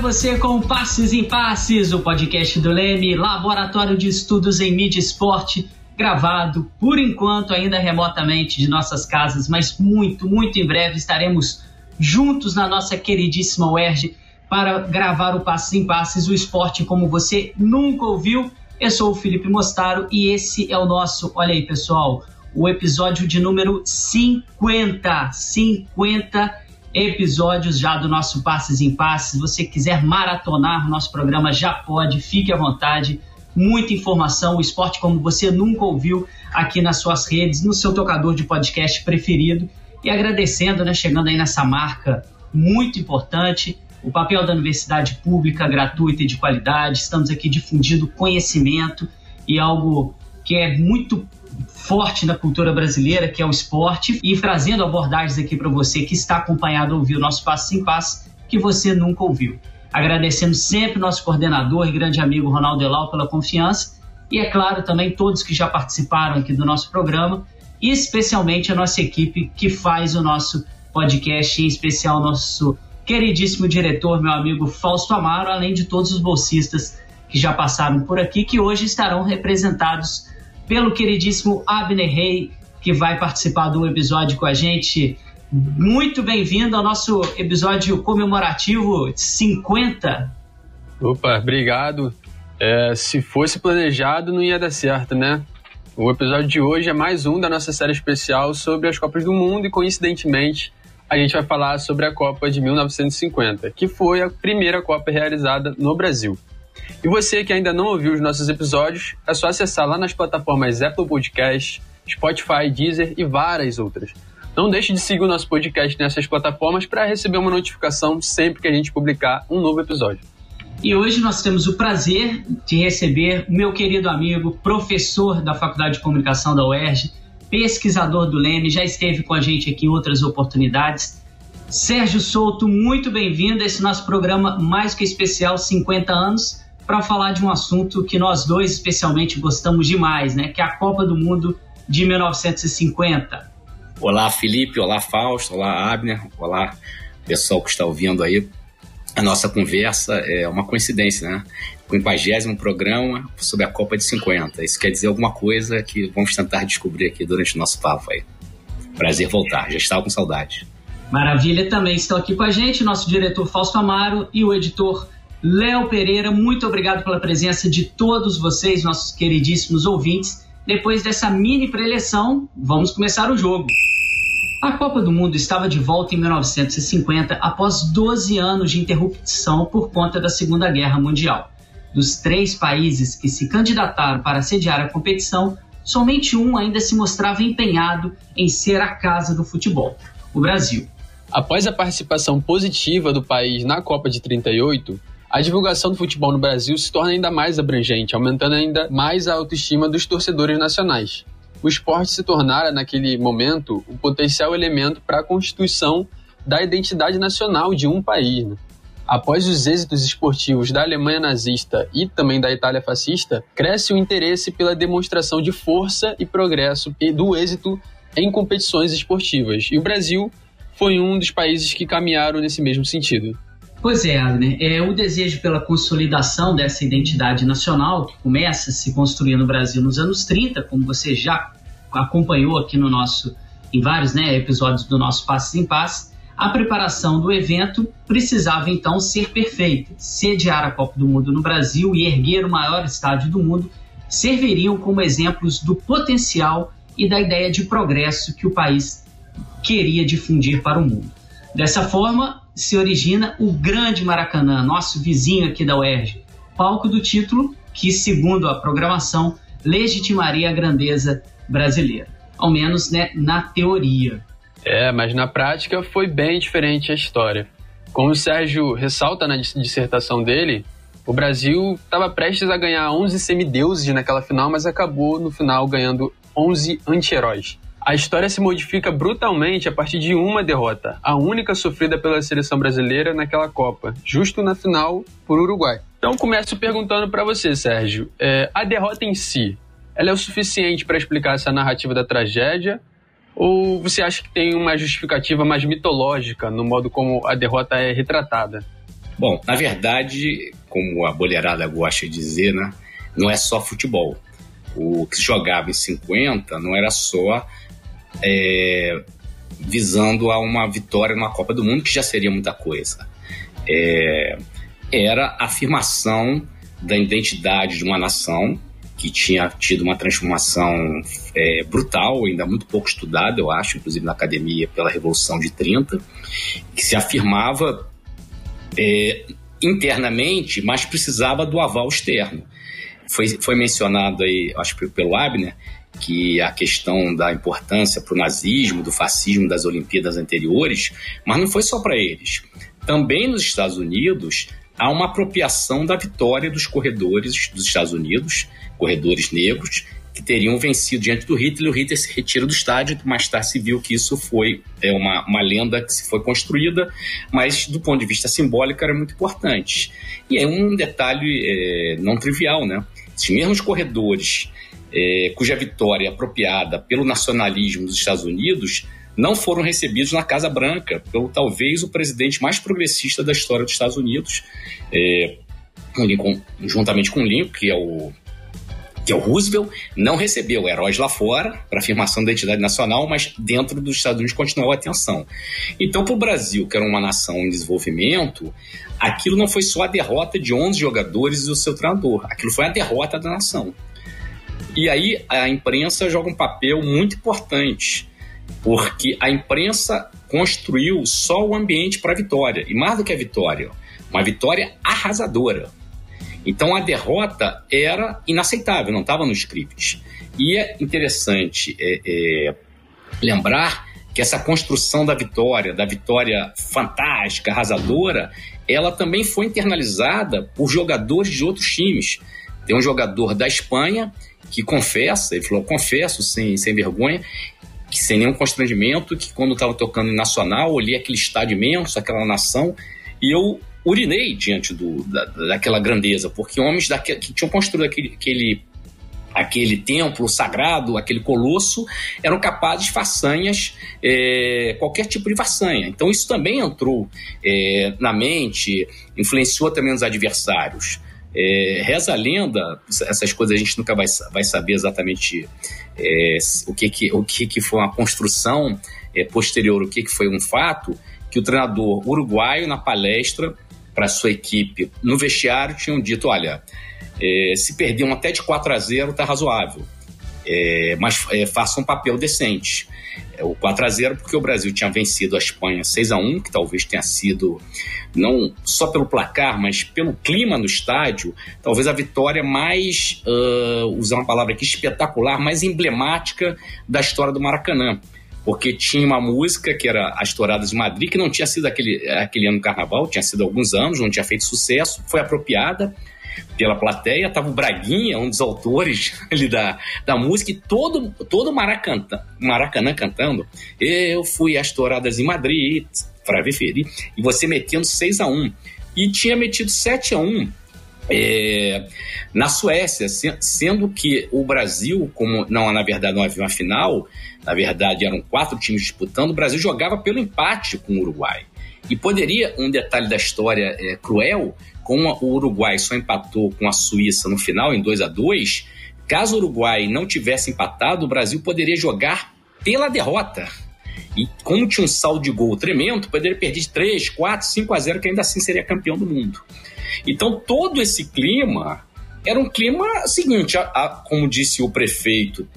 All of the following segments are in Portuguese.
Você com Passes em Passes, o podcast do Leme, laboratório de estudos em mídia e esporte, gravado por enquanto ainda remotamente de nossas casas, mas muito, muito em breve estaremos juntos na nossa queridíssima UERJ para gravar o Passes em Passes, o esporte como você nunca ouviu. Eu sou o Felipe Mostaro e esse é o nosso, olha aí pessoal, o episódio de número 50. 50 episódios já do nosso Passes em Passes. Se você quiser maratonar nosso programa, já pode, fique à vontade. Muita informação, o esporte como você nunca ouviu aqui nas suas redes, no seu tocador de podcast preferido. E agradecendo, né, chegando aí nessa marca muito importante, o papel da universidade pública, gratuita e de qualidade. Estamos aqui difundindo conhecimento e algo que é muito forte na cultura brasileira, que é o esporte, e trazendo abordagens aqui para você que está acompanhado ouvir o nosso Passo em Passo, que você nunca ouviu. Agradecendo sempre nosso coordenador e grande amigo Ronaldo Elau pela confiança, e é claro também todos que já participaram aqui do nosso programa, e especialmente a nossa equipe que faz o nosso podcast, em especial nosso queridíssimo diretor, meu amigo Fausto Amaro, além de todos os bolsistas que já passaram por aqui, que hoje estarão representados pelo queridíssimo Abner Rey, que vai participar do episódio com a gente. Muito bem-vindo ao nosso episódio comemorativo 50. Opa, obrigado. É, se fosse planejado, não ia dar certo, né? O episódio de hoje é mais um da nossa série especial sobre as Copas do Mundo e, coincidentemente, a gente vai falar sobre a Copa de 1950, que foi a primeira Copa realizada no Brasil. E você que ainda não ouviu os nossos episódios, é só acessar lá nas plataformas Apple Podcast, Spotify, Deezer e várias outras. Não deixe de seguir o nosso podcast nessas plataformas para receber uma notificação sempre que a gente publicar um novo episódio. E hoje nós temos o prazer de receber o meu querido amigo, professor da Faculdade de Comunicação da UERJ, pesquisador do Leme, já esteve com a gente aqui em outras oportunidades. Sérgio Souto, muito bem-vindo a esse nosso programa mais que especial 50 anos para falar de um assunto que nós dois especialmente gostamos demais, né? Que é a Copa do Mundo de 1950. Olá, Felipe. Olá, Fausto. Olá, Abner. Olá, pessoal que está ouvindo aí. A nossa conversa é uma coincidência, né? O 50 programa sobre a Copa de 50. Isso quer dizer alguma coisa que vamos tentar descobrir aqui durante o nosso papo aí. Prazer voltar. Já estava com saudade. Maravilha. Também estão aqui com a gente nosso diretor Fausto Amaro e o editor Léo Pereira, muito obrigado pela presença de todos vocês, nossos queridíssimos ouvintes. Depois dessa mini preleção, vamos começar o jogo. A Copa do Mundo estava de volta em 1950 após 12 anos de interrupção por conta da Segunda Guerra Mundial. Dos três países que se candidataram para sediar a competição, somente um ainda se mostrava empenhado em ser a casa do futebol: o Brasil. Após a participação positiva do país na Copa de 38, a divulgação do futebol no Brasil se torna ainda mais abrangente, aumentando ainda mais a autoestima dos torcedores nacionais. O esporte se tornara, naquele momento, o potencial elemento para a constituição da identidade nacional de um país. Né? Após os êxitos esportivos da Alemanha nazista e também da Itália fascista, cresce o interesse pela demonstração de força e progresso e do êxito em competições esportivas. E o Brasil foi um dos países que caminharam nesse mesmo sentido. Pois é, Agner. É, o desejo pela consolidação dessa identidade nacional, que começa a se construir no Brasil nos anos 30, como você já acompanhou aqui no nosso, em vários né, episódios do nosso Passos em Paz, a preparação do evento precisava então ser perfeita. Sediar a Copa do Mundo no Brasil e erguer o maior estádio do mundo serviriam como exemplos do potencial e da ideia de progresso que o país queria difundir para o mundo. Dessa forma, se origina o Grande Maracanã, nosso vizinho aqui da UERJ, palco do título que, segundo a programação, legitimaria a grandeza brasileira. Ao menos né, na teoria. É, mas na prática foi bem diferente a história. Como o Sérgio ressalta na dissertação dele, o Brasil estava prestes a ganhar 11 semideuses naquela final, mas acabou no final ganhando 11 anti-heróis. A história se modifica brutalmente a partir de uma derrota, a única sofrida pela seleção brasileira naquela Copa, justo na final por Uruguai. Então começo perguntando para você, Sérgio, é, a derrota em si, ela é o suficiente para explicar essa narrativa da tragédia Ou você acha que tem uma justificativa mais mitológica no modo como a derrota é retratada? Bom, na verdade, como a boleirada gosta de dizer, né, não é só futebol. O que se jogava em 50 não era só é, visando a uma vitória numa Copa do Mundo, que já seria muita coisa. É, era a afirmação da identidade de uma nação que tinha tido uma transformação é, brutal, ainda muito pouco estudada, eu acho, inclusive na academia, pela Revolução de 30, que se afirmava é, internamente, mas precisava do aval externo. Foi, foi mencionado aí, acho que pelo Abner, que a questão da importância para o nazismo, do fascismo das Olimpíadas anteriores, mas não foi só para eles. Também nos Estados Unidos há uma apropriação da vitória dos corredores dos Estados Unidos, corredores negros, que teriam vencido diante do Hitler. O Hitler se retira do estádio, mais tarde se viu que isso foi é, uma, uma lenda que se foi construída, mas do ponto de vista simbólico era muito importante. E é um detalhe é, não trivial, né? Esses mesmos corredores é, cuja vitória apropriada pelo nacionalismo dos Estados Unidos não foram recebidos na Casa Branca pelo talvez o presidente mais progressista da história dos Estados Unidos, é, Lincoln, juntamente com o Lincoln, que é o que é o Roosevelt, não recebeu heróis lá fora para afirmação da identidade nacional, mas dentro dos Estados Unidos continuou a atenção. Então, para o Brasil, que era uma nação em desenvolvimento, aquilo não foi só a derrota de 11 jogadores e do seu treinador, aquilo foi a derrota da nação. E aí a imprensa joga um papel muito importante, porque a imprensa construiu só o ambiente para a vitória, e mais do que a vitória, uma vitória arrasadora. Então a derrota era inaceitável, não estava no script. E é interessante é, é, lembrar que essa construção da vitória, da vitória fantástica, arrasadora, ela também foi internalizada por jogadores de outros times. Tem um jogador da Espanha que confessa, ele falou, confesso sem, sem vergonha, que sem nenhum constrangimento, que quando estava tocando em Nacional, olhei aquele estádio imenso, aquela nação, e eu urinei diante do, da, daquela grandeza, porque homens daquele, que tinham construído aquele, aquele, aquele templo sagrado, aquele colosso, eram capazes de façanhas, é, qualquer tipo de façanha. Então isso também entrou é, na mente, influenciou também os adversários. É, reza a lenda, essas coisas a gente nunca vai, vai saber exatamente é, o, que, que, o que, que foi uma construção é, posterior, o que, que foi um fato, que o treinador uruguaio, na palestra para sua equipe no vestiário, tinham dito: olha, é, se perder até de 4 a 0 está razoável, é, mas é, faça um papel decente. É, o 4 a 0 porque o Brasil tinha vencido a Espanha 6 a 1 que talvez tenha sido não só pelo placar, mas pelo clima no estádio, talvez a vitória mais, uh, usar uma palavra aqui, espetacular, mais emblemática da história do Maracanã. Porque tinha uma música que era As Touradas de Madrid, que não tinha sido aquele, aquele ano carnaval, tinha sido alguns anos, não tinha feito sucesso, foi apropriada pela plateia, estava o Braguinha, um dos autores ali da, da música, e todo, todo Maracanã, Maracanã cantando. Eu fui às touradas em Madrid, para ferir, e você metendo 6 a 1 E tinha metido 7 a 1 é, na Suécia, sendo que o Brasil, como não, na verdade não havia uma final, na verdade eram quatro times disputando, o Brasil jogava pelo empate com o Uruguai. E poderia, um detalhe da história é, cruel, como o Uruguai só empatou com a Suíça no final, em 2 a 2 caso o Uruguai não tivesse empatado, o Brasil poderia jogar pela derrota. E como tinha um saldo de gol tremendo, poderia perder de 3, 4, 5 a 0, que ainda assim seria campeão do mundo. Então todo esse clima era um clima seguinte, a, a, como disse o prefeito,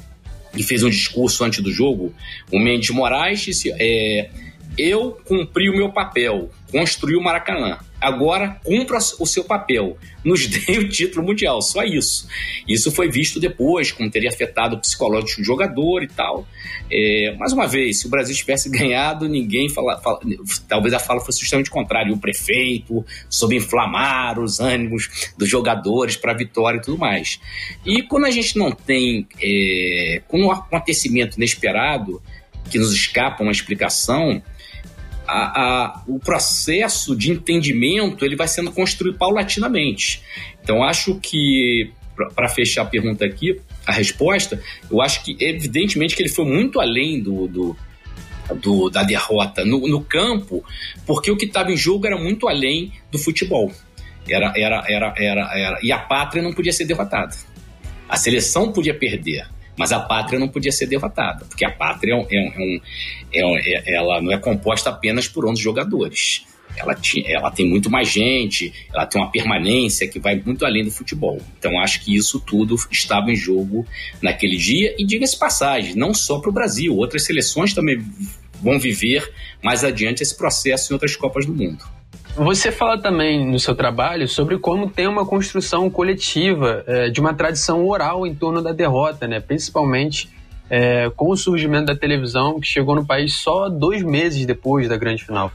que fez um discurso antes do jogo, o Mendes Moraes disse, é, eu cumpri o meu papel, construí o Maracanã agora cumpra o seu papel, nos dê o título mundial, só isso. Isso foi visto depois, como teria afetado o psicológico do jogador e tal. É, mais uma vez, se o Brasil tivesse ganhado, ninguém fala, fala talvez a fala fosse justamente o contrário, o prefeito soube inflamar os ânimos dos jogadores para a vitória e tudo mais. E quando a gente não tem, é, quando um acontecimento inesperado que nos escapa uma explicação, a, a, o processo de entendimento ele vai sendo construído paulatinamente. Então, acho que, para fechar a pergunta aqui, a resposta, eu acho que evidentemente que ele foi muito além do, do, do da derrota no, no, campo, porque o que estava em jogo era muito além do futebol. Era, era, era, era, era, e a pátria não podia ser derrotada. A seleção podia perder, mas a pátria não podia ser derrotada, porque a pátria é um, é um, é um, é, ela não é composta apenas por 11 jogadores ela, ela tem muito mais gente, ela tem uma permanência que vai muito além do futebol. Então acho que isso tudo estava em jogo naquele dia. E diga-se passagem, não só para o Brasil, outras seleções também vão viver mais adiante esse processo em outras Copas do Mundo. Você fala também no seu trabalho sobre como tem uma construção coletiva é, de uma tradição oral em torno da derrota, né? principalmente é, com o surgimento da televisão, que chegou no país só dois meses depois da grande final.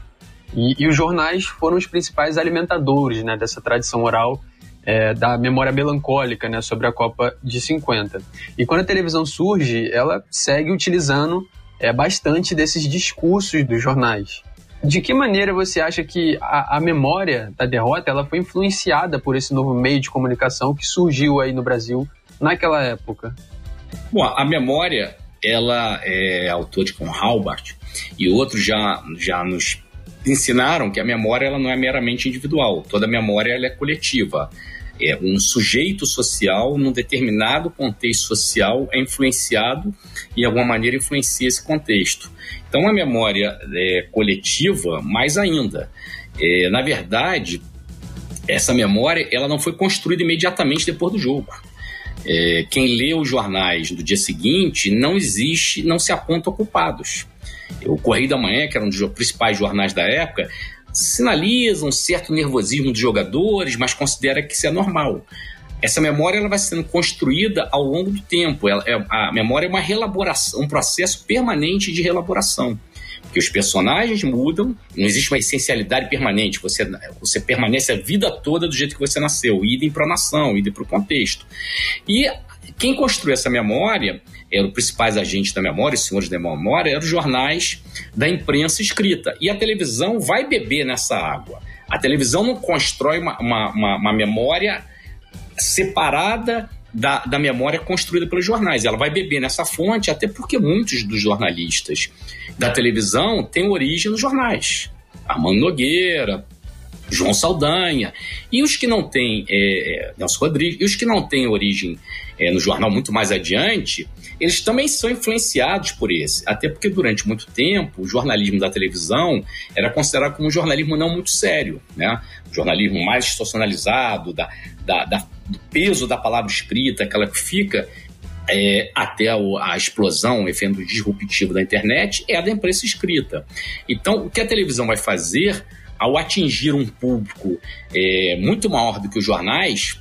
E, e os jornais foram os principais alimentadores né, dessa tradição oral é, da memória melancólica né, sobre a Copa de 50. E quando a televisão surge, ela segue utilizando é, bastante desses discursos dos jornais. De que maneira você acha que a, a, memória da derrota ela foi influenciada por esse novo meio de comunicação que surgiu aí no Brasil naquela época? Bom, a memória, ela é autor de com Halbart e outros já, já nos ensinaram que a memória ela não é meramente individual, toda memória ela é coletiva. É um sujeito social num determinado contexto social é influenciado e de alguma maneira influencia esse contexto. Então a memória é coletiva, mais ainda. É, na verdade, essa memória ela não foi construída imediatamente depois do jogo. É, quem lê os jornais do dia seguinte não existe, não se aponta culpados. O Correio da Manhã, que era um dos principais jornais da época, sinaliza um certo nervosismo dos jogadores, mas considera que isso é normal. Essa memória ela vai sendo construída ao longo do tempo. Ela, é, a memória é uma relaboração, um processo permanente de relaboração. Porque os personagens mudam, não existe uma essencialidade permanente. Você, você permanece a vida toda do jeito que você nasceu, idem para a nação, idem para o contexto. E quem construiu essa memória eram os principais agentes da memória, os senhores da memória, eram os jornais da imprensa escrita. E a televisão vai beber nessa água. A televisão não constrói uma, uma, uma, uma memória separada da, da memória construída pelos jornais. Ela vai beber nessa fonte, até porque muitos dos jornalistas da televisão têm origem nos jornais. Armando Nogueira, João Saldanha. E os que não têm, é, é Nelson Rodrigues, e os que não têm origem é, no jornal muito mais adiante, eles também são influenciados por esse. Até porque durante muito tempo o jornalismo da televisão era considerado como um jornalismo não muito sério, né? Jornalismo mais institucionalizado, da, da, da, do peso da palavra escrita, aquela que fica é, até a, a, explosão, o efeito disruptivo da internet, é a da imprensa escrita. Então, o que a televisão vai fazer ao atingir um público é, muito maior do que os jornais,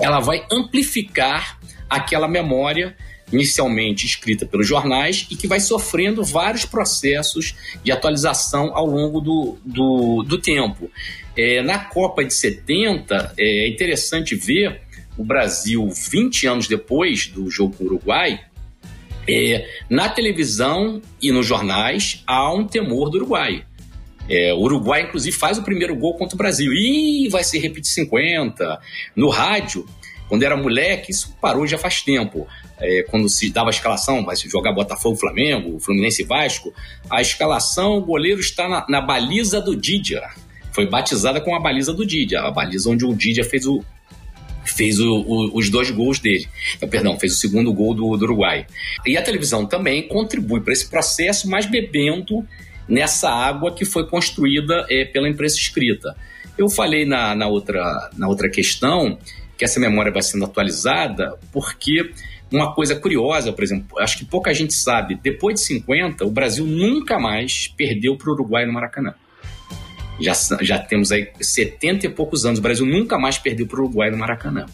ela vai amplificar aquela memória inicialmente escrita pelos jornais e que vai sofrendo vários processos de atualização ao longo do, do, do tempo. É, na Copa de 70, é interessante ver o Brasil, 20 anos depois do jogo com o Uruguai, é, na televisão e nos jornais há um temor do Uruguai. É, o Uruguai, inclusive, faz o primeiro gol contra o Brasil. e vai ser repetir 50. No rádio, quando era moleque, isso parou já faz tempo. É, quando se dava a escalação, vai jogar Botafogo, Flamengo, Fluminense e Vasco, a escalação, o goleiro está na, na baliza do Didia. Foi batizada com a baliza do Didia, a baliza onde o Didia fez o, fez o, o, os dois gols dele. Perdão, fez o segundo gol do, do Uruguai. E a televisão também contribui para esse processo, mas bebendo nessa água que foi construída é, pela imprensa escrita. Eu falei na, na, outra, na outra questão que essa memória vai sendo atualizada porque uma coisa curiosa, por exemplo, acho que pouca gente sabe, depois de 50, o Brasil nunca mais perdeu para o Uruguai no Maracanã. Já, já temos aí 70 e poucos anos, o Brasil nunca mais perdeu para o Uruguai no Maracanã.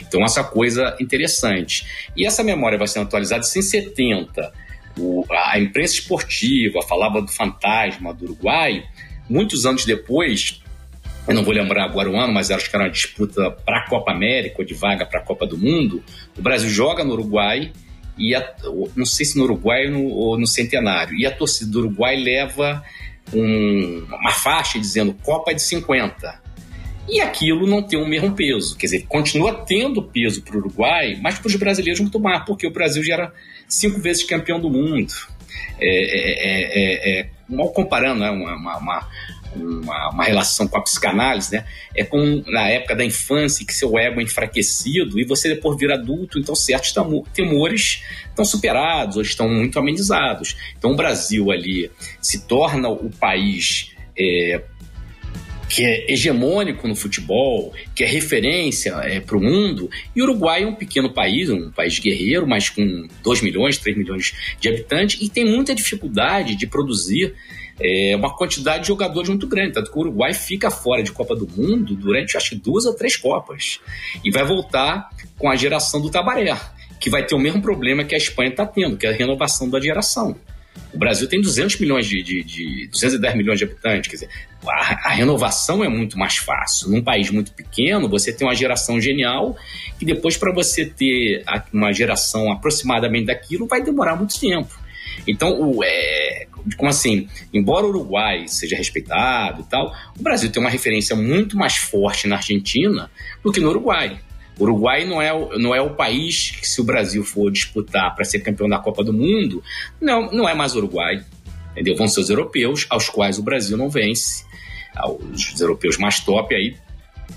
Então, essa coisa interessante. E essa memória vai sendo atualizada em 70 o, a imprensa esportiva falava do fantasma do Uruguai. Muitos anos depois, eu não vou lembrar agora o ano, mas acho que era uma disputa para a Copa América ou de vaga para a Copa do Mundo. O Brasil joga no Uruguai e a, não sei se no Uruguai ou no, ou no Centenário. E a torcida do Uruguai leva um, uma faixa dizendo Copa de 50. e aquilo não tem o mesmo peso. Quer dizer, continua tendo peso para o Uruguai, mas para os brasileiros muito mais, porque o Brasil já era cinco vezes campeão do mundo. É, é, é, é mal comparando, né? uma, uma uma, uma, relação com a psicanálise, né? É como na época da infância que seu ego é enfraquecido e você depois vira adulto, então certos temores estão superados ou estão muito amenizados. Então o Brasil ali se torna o país é, que é hegemônico no futebol, que é referência é, para o mundo, e o Uruguai é um pequeno país, um país guerreiro, mas com 2 milhões, 3 milhões de habitantes, e tem muita dificuldade de produzir é, uma quantidade de jogadores muito grande. Tanto que o Uruguai fica fora de Copa do Mundo durante, acho que, duas ou três Copas. E vai voltar com a geração do Tabaré, que vai ter o mesmo problema que a Espanha está tendo, que é a renovação da geração. O Brasil tem 200 milhões de, de, de 210 milhões de habitantes, quer dizer, a, a, renovação é muito mais fácil. Num país muito pequeno, você tem uma geração genial e depois para você ter uma geração aproximadamente daquilo vai demorar muito tempo. Então, o, é, como assim, embora o Uruguai seja respeitado e tal, o Brasil tem uma referência muito mais forte na Argentina do que no Uruguai. O Uruguai não é, não é o país que, se o Brasil for disputar para ser campeão da Copa do Mundo, não, não é mais Uruguai. Entendeu? Vão ser os europeus, aos quais o Brasil não vence. Os europeus mais top aí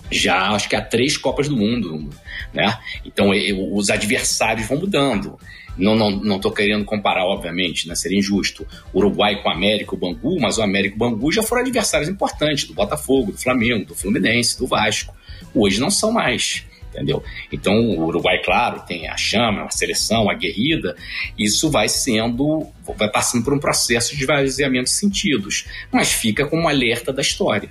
já acho que há três Copas do Mundo, né? Então os adversários vão mudando. Não, não, não tô querendo comparar, obviamente, né? Seria injusto. Uruguai com América, o Bangu, mas o América e o Bangu já foram adversários importantes do Botafogo, do Flamengo, do Fluminense, do Vasco. Hoje não são mais entendeu? Então, o Uruguai, claro, tem a chama, a seleção, a guerrida, isso vai sendo, vai passando por um processo de esvaziamento de sentidos, mas fica como um alerta da história.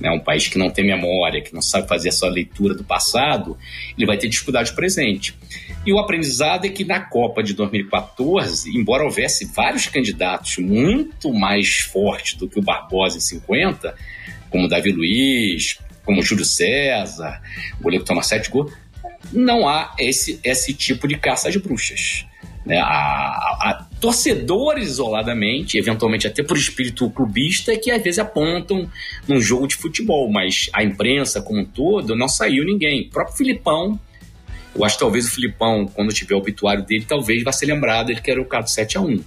Né? Um país que não tem memória, que não sabe fazer a sua leitura do passado, ele vai ter dificuldade presente. E o aprendizado é que na Copa de 2014, embora houvesse vários candidatos muito mais fortes do que o Barbosa em 50, como Davi Luiz, como Júlio César, o goleiro que toma sete gols, não há esse, esse tipo de caça às bruxas. Né? A, a, torcedores isoladamente, eventualmente até por espírito clubista, que às vezes apontam num jogo de futebol, mas a imprensa como um todo não saiu ninguém. O próprio Filipão, eu acho que talvez o Filipão, quando tiver o obituário dele, talvez vá ser lembrado ele que era o cara do 7 a 1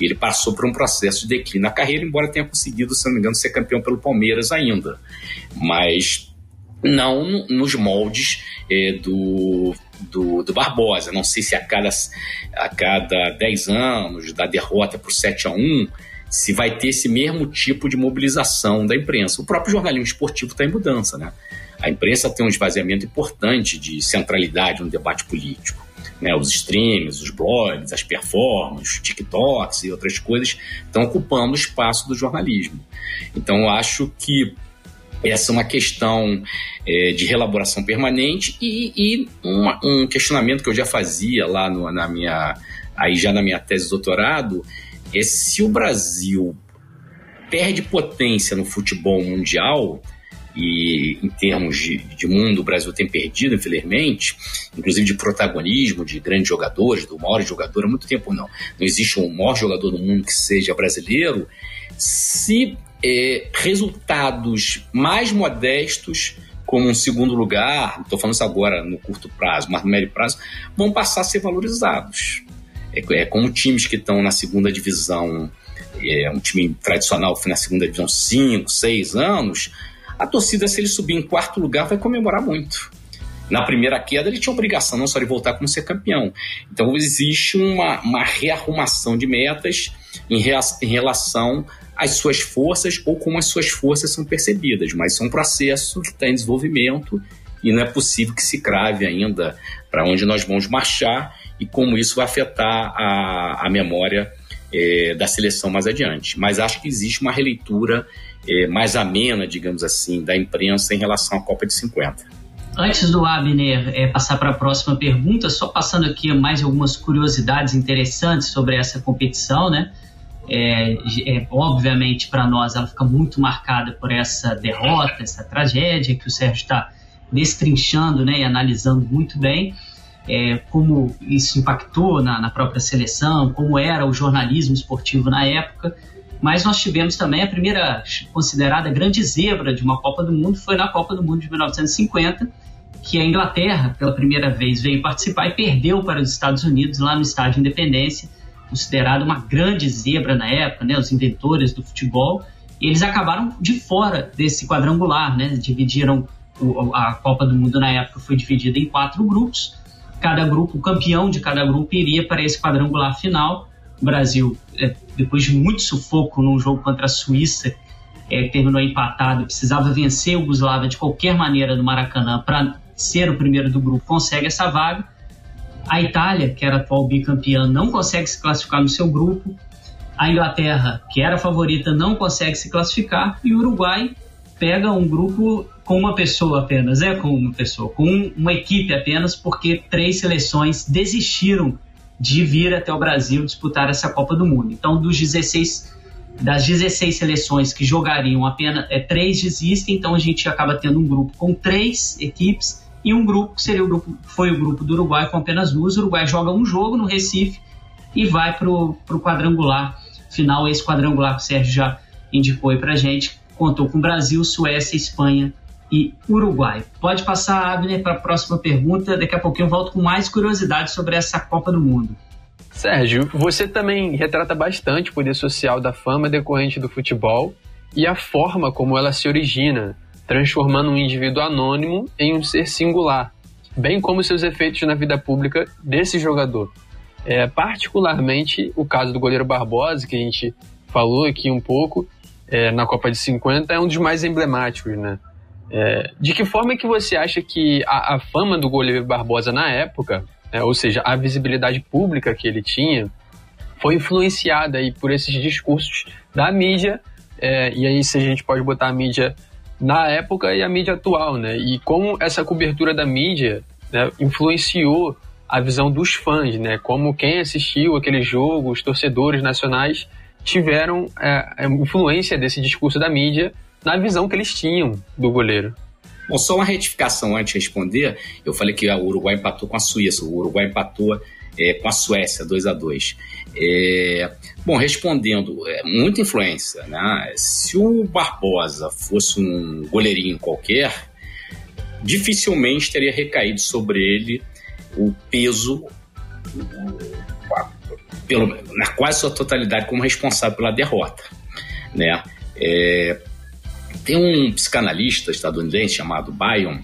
ele passou por um processo de declínio na carreira, embora tenha conseguido, se não me engano, ser campeão pelo Palmeiras ainda. Mas não nos moldes é, do, do, do, Barbosa. Não sei se a cada, a cada 10 anos, da derrota para o 7 a 1 se vai ter esse mesmo tipo de mobilização da imprensa. O próprio jornalismo esportivo está em mudança, né? A imprensa tem um esvaziamento importante de centralidade no debate político né, os streams, os blogs, as performances, TikToks e outras coisas estão ocupando o espaço do jornalismo. Então, eu acho que essa é uma questão é, de relaboração permanente e, e uma, um questionamento que eu já fazia lá no, na minha aí já na minha tese de doutorado é se o Brasil perde potência no futebol mundial e em termos de, de mundo, o Brasil tem perdido, infelizmente, inclusive de protagonismo de grandes jogadores, do maior jogador há muito tempo não. Não existe um maior jogador do mundo que seja brasileiro. Se é, resultados mais modestos, como um segundo lugar, estou falando isso agora no curto prazo, mas no médio prazo, vão passar a ser valorizados. É, é como times que estão na segunda divisão, é, um time tradicional na segunda divisão 5, 6 anos, a torcida, se ele subir em quarto lugar, vai comemorar muito. Na primeira queda, ele tinha obrigação não só de voltar como ser campeão. Então, existe uma, uma rearrumação de metas em, rea, em relação às suas forças ou como as suas forças são percebidas. Mas isso é um processo que está em desenvolvimento e não é possível que se crave ainda para onde nós vamos marchar e como isso vai afetar a, a memória é, da seleção mais adiante. Mas acho que existe uma releitura é, mais amena, digamos assim, da imprensa em relação à Copa de 50. Antes do Abner é, passar para a próxima pergunta, só passando aqui mais algumas curiosidades interessantes sobre essa competição, né? É, é, obviamente para nós ela fica muito marcada por essa derrota, essa tragédia que o Sérgio está destrinchando né, e analisando muito bem, é, como isso impactou na, na própria seleção, como era o jornalismo esportivo na época. Mas nós tivemos também a primeira considerada grande zebra de uma Copa do Mundo, foi na Copa do Mundo de 1950, que a Inglaterra, pela primeira vez, veio participar e perdeu para os Estados Unidos lá no Estádio Independência, considerado uma grande zebra na época, né, os inventores do futebol, eles acabaram de fora desse quadrangular, né, dividiram o, a Copa do Mundo na época foi dividida em quatro grupos, cada grupo, o campeão de cada grupo iria para esse quadrangular final, o Brasil, é, depois de muito sufoco num jogo contra a Suíça, é, terminou empatado, precisava vencer o Yugoslávia de qualquer maneira no Maracanã para ser o primeiro do grupo, consegue essa vaga. A Itália, que era atual bicampeã, não consegue se classificar no seu grupo. A Inglaterra, que era favorita, não consegue se classificar. E o Uruguai pega um grupo com uma pessoa apenas, é com uma pessoa, com uma equipe apenas, porque três seleções desistiram de vir até o Brasil disputar essa Copa do Mundo. Então, dos 16 das 16 seleções que jogariam apenas é, três desistem, então a gente acaba tendo um grupo com três equipes e um grupo que seria o grupo, foi o grupo do Uruguai com apenas duas. O Uruguai joga um jogo no Recife e vai para o quadrangular final. Esse quadrangular que o Sérgio já indicou aí para gente contou com Brasil, Suécia, Espanha e Uruguai. Pode passar, Abner, para a próxima pergunta. Daqui a pouquinho eu volto com mais curiosidades sobre essa Copa do Mundo. Sérgio, você também retrata bastante o poder social da fama decorrente do futebol e a forma como ela se origina transformando um indivíduo anônimo em um ser singular, bem como seus efeitos na vida pública desse jogador. É, particularmente o caso do goleiro Barbosa, que a gente falou aqui um pouco, é, na Copa de 50, é um dos mais emblemáticos, né? É, de que forma é que você acha que a, a fama do goleiro Barbosa na época, né, ou seja, a visibilidade pública que ele tinha, foi influenciada aí por esses discursos da mídia, é, e aí se a gente pode botar a mídia na época e a mídia atual, né? E como essa cobertura da mídia né, influenciou a visão dos fãs, né? Como quem assistiu aquele jogo, os torcedores nacionais tiveram é, influência desse discurso da mídia na visão que eles tinham do goleiro. Bom, só uma retificação antes de responder. Eu falei que o Uruguai empatou com a Suíça, o Uruguai empatou é, com a Suécia, 2 a 2 é, Bom, respondendo, é, muita influência. Né? Se o Barbosa fosse um goleirinho qualquer, dificilmente teria recaído sobre ele o peso, pelo, na quase sua totalidade, como responsável pela derrota. Né? É, tem um psicanalista estadunidense chamado Bion,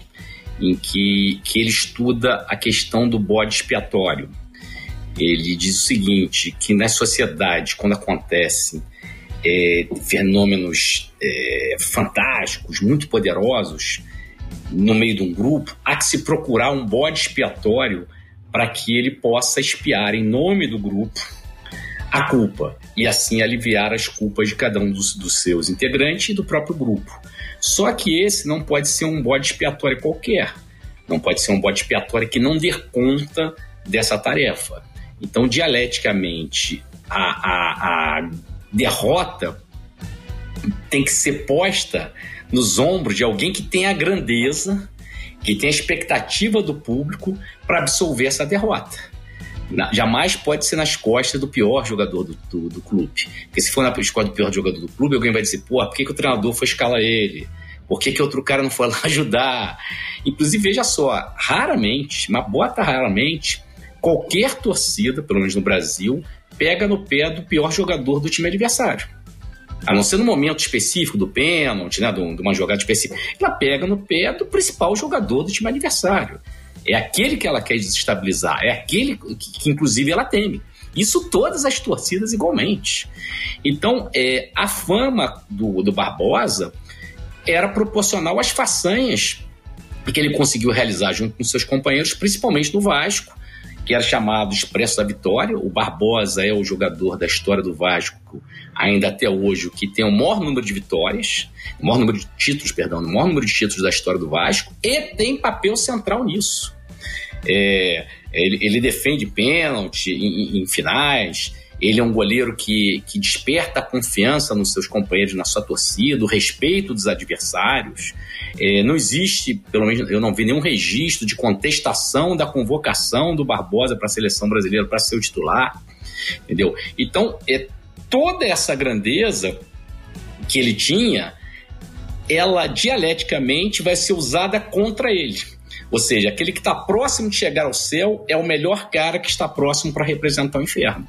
em que, que ele estuda a questão do bode expiatório ele diz o seguinte, que na sociedade, quando acontecem é, fenômenos é, fantásticos, muito poderosos, no meio de um grupo, há que se procurar um bode expiatório para que ele possa expiar em nome do grupo a culpa e assim aliviar as culpas de cada um dos, dos seus integrantes e do próprio grupo. Só que esse não pode ser um bode expiatório qualquer. Não pode ser um bode expiatório que não dê conta dessa tarefa. Então, dialeticamente, a, a, a derrota tem que ser posta nos ombros de alguém que tem a grandeza, que tem a expectativa do público para absolver essa derrota. Jamais pode ser nas costas do pior jogador do, do, do clube. Porque se for na costas do pior jogador do clube, alguém vai dizer, pô, por que, que o treinador foi escalar ele? Por que, que outro cara não foi lá ajudar? Inclusive, veja só, raramente, mas bota raramente, qualquer torcida, pelo menos no Brasil, pega no pé do pior jogador do time adversário. A não ser no momento específico do pênalti, né, de uma jogada específica, ela pega no pé do principal jogador do time adversário. É aquele que ela quer desestabilizar, é aquele que, que inclusive, ela teme. Isso todas as torcidas igualmente. Então, é, a fama do, do Barbosa era proporcional às façanhas que ele conseguiu realizar junto com seus companheiros, principalmente no Vasco, que era chamado Expresso da Vitória. O Barbosa é o jogador da história do Vasco, ainda até hoje, que tem o maior número de vitórias, o maior número de títulos, perdão, o maior número de títulos da história do Vasco, e tem papel central nisso. É, ele, ele, defende pênalti em, em finais, ele é um goleiro que, que desperta a confiança nos seus companheiros, na sua torcida, o respeito dos adversários. É, não existe, pelo menos eu não vi nenhum registro de contestação da convocação do Barbosa para a seleção brasileira para ser o titular, entendeu? Então, é, toda essa grandeza que ele tinha, ela dialeticamente vai ser usada contra ele. Ou seja, aquele que está próximo de chegar ao céu é o melhor cara que está próximo para representar o inferno.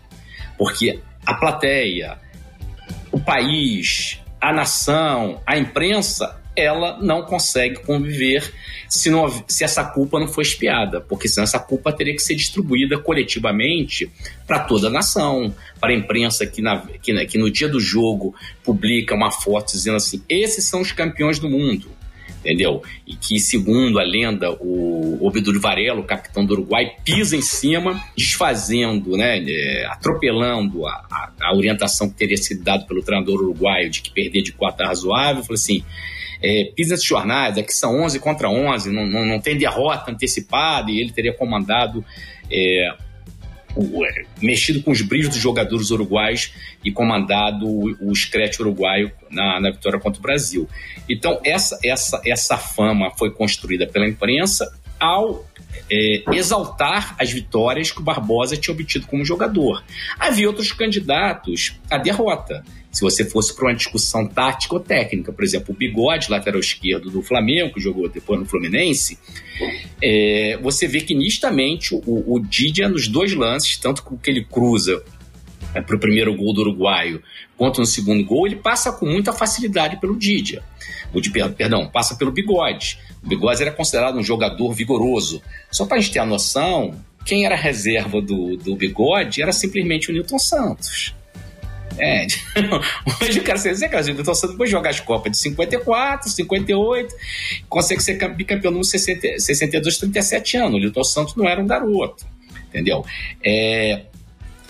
Porque a plateia, o país, a nação, a imprensa ela não consegue conviver se, não, se essa culpa não for espiada, porque senão essa culpa teria que ser distribuída coletivamente para toda a nação, para a imprensa que, na, que, que no dia do jogo publica uma foto dizendo assim: esses são os campeões do mundo entendeu? E que, segundo a lenda, o Obdur Varela, o capitão do Uruguai, pisa em cima, desfazendo, né, é, atropelando a, a, a, orientação que teria sido dada pelo treinador uruguaio de que perder de quatro é razoável. Falou assim: é, pisa nesses jornais, aqui são 11 contra 11, não, não, não tem derrota antecipada, e ele teria comandado. É, mexido com os brilhos dos jogadores uruguais e comandado o, o Scratch uruguaio na, na vitória contra o Brasil. Então, essa, essa, essa fama foi construída pela imprensa ao é, exaltar as vitórias que o Barbosa tinha obtido como jogador. Havia outros candidatos à derrota. Se você fosse para uma discussão tática ou técnica, por exemplo, o Bigode, lateral esquerdo do Flamengo, que jogou depois no Fluminense, é, você vê que nistamente o, o Didia, nos dois lances, tanto que ele cruza é, para o primeiro gol do uruguaio, quanto no segundo gol, ele passa com muita facilidade pelo Didia. O de, perdão, passa pelo Bigode. O Bigode era considerado um jogador vigoroso. Só para a gente ter a noção, quem era reserva do, do Bigode era simplesmente o Newton Santos. É, hoje o cara você dizer, cara, o Newton Santos depois jogar as Copas de 54, 58, consegue ser bicampeão no 60, 62, 37 anos. O Newton Santos não era um garoto, entendeu? É,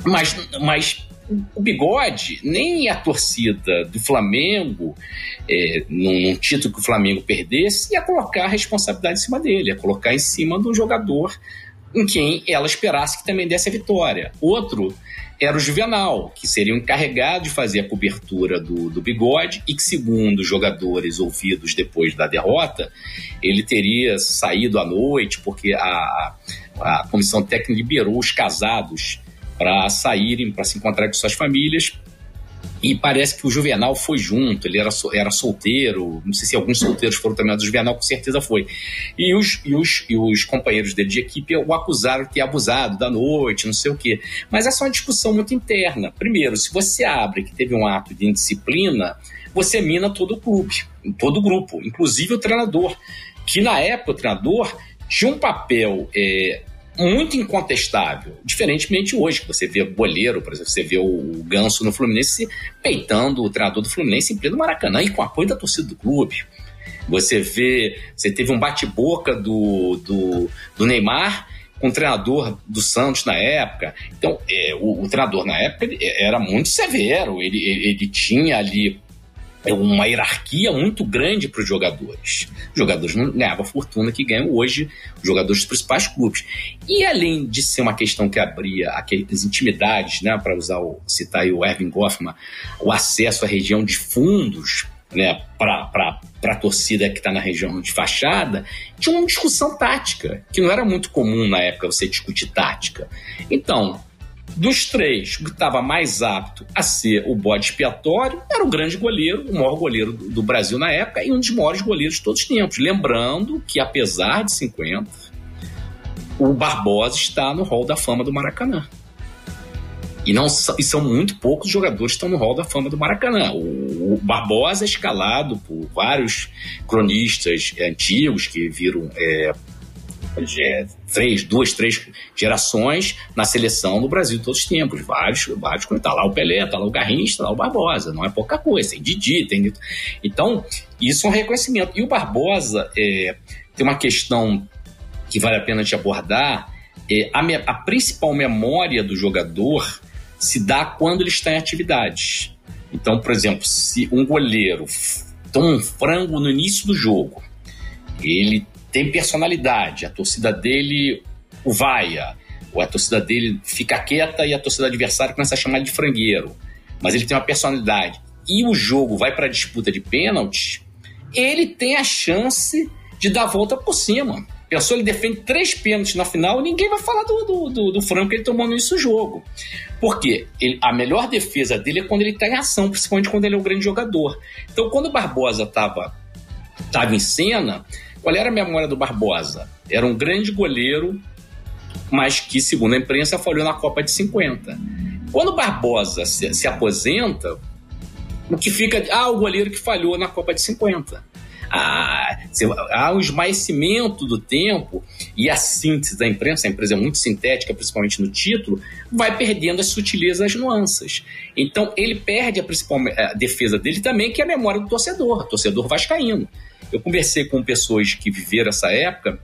mas, mas o Bigode, nem a torcida do Flamengo, é, num, título que o Flamengo perdesse, ia colocar a responsabilidade em cima dele, ia colocar em cima do jogador em quem ela esperasse que também desse a vitória. Outro era o Juvenal, que seria o encarregado de fazer a cobertura do, do Bigode e que, segundo os jogadores ouvidos depois da derrota, ele teria saído à noite porque a, a comissão técnica liberou os casados para saírem, para se encontrar com suas famílias. E parece que o Juvenal foi junto, ele era, era solteiro, não sei se alguns solteiros foram também, o Juvenal com certeza foi. E os, e, os, e os companheiros dele de equipe o acusaram de ter abusado da noite, não sei o quê. Mas essa é uma discussão muito interna. Primeiro, se você abre que teve um ato de indisciplina, você mina todo o clube, todo o grupo, inclusive o treinador. Que na época o treinador tinha um papel é, muito incontestável. Diferentemente hoje, que você vê boleiro, por exemplo, você vê o Ganso no Fluminense peitando o treinador do Fluminense em pleno Maracanã e com apoio da torcida do clube. Você vê, você teve um bate-boca do, do, do, Neymar com o treinador do Santos na época. Então, é, o, o, treinador na época era muito severo, ele, ele, ele tinha ali é uma hierarquia muito grande para os jogadores. Os jogadores não ganhavam a fortuna que ganham hoje os jogadores dos principais clubes. E além de ser uma questão que abria aquelas intimidades, né, para usar o, citar o Erwin Goffman, o acesso à região de fundos né, para a torcida que está na região de fachada, tinha uma discussão tática, que não era muito comum na época você discutir tática. Então, dos três, o que estava mais apto a ser o bode expiatório era o grande goleiro, o maior goleiro do, Brasil na época e um dos maiores goleiros de todos os tempos. Lembrando que, apesar de 50, o Barbosa está no hall da fama do Maracanã. E, não, e são muito poucos jogadores que estão no hall da fama do Maracanã. O, o Barbosa é escalado por vários cronistas antigos que viram é, é, três, duas, três gerações na seleção do Brasil de todos os tempos. Vários, vários. Tá lá o Pelé, tá lá o Garrincha, tá lá o Barbosa. Não é pouca coisa. Tem Didi, tem. Então, isso é um reconhecimento. E o Barbosa é, tem uma questão que vale a pena te abordar. É, a, me, a principal memória do jogador se dá quando ele está em atividade. Então, por exemplo, se um goleiro toma um frango no início do jogo, ele tem personalidade, a torcida dele o vaia, ou a torcida dele fica quieta e a torcida adversária começa a chamar de frangueiro. Mas ele tem uma personalidade. E o jogo vai para a disputa de pênalti, ele tem a chance de dar a volta por cima. Pensou, ele defende três pênaltis na final, ninguém vai falar do, do, do, do frango que ele tomou nesse jogo. Porque ele, a melhor defesa dele é quando ele está em ação, principalmente quando ele é um grande jogador. Então, quando o Barbosa estava tava em cena, qual era a memória do Barbosa? Era um grande goleiro, mas que, segundo a imprensa, falhou na Copa de 50. Quando Barbosa se, se aposenta, o que fica. Ah, o goleiro que falhou na Copa de 50 a, há um esmaecimento do tempo e a síntese da imprensa, a empresa é muito sintética, principalmente no título, vai perdendo as sutilezas, as nuances. Então, ele perde a principal a defesa dele também, que é a memória do torcedor, torcedor vascaíno. Eu conversei com pessoas que viveram essa época,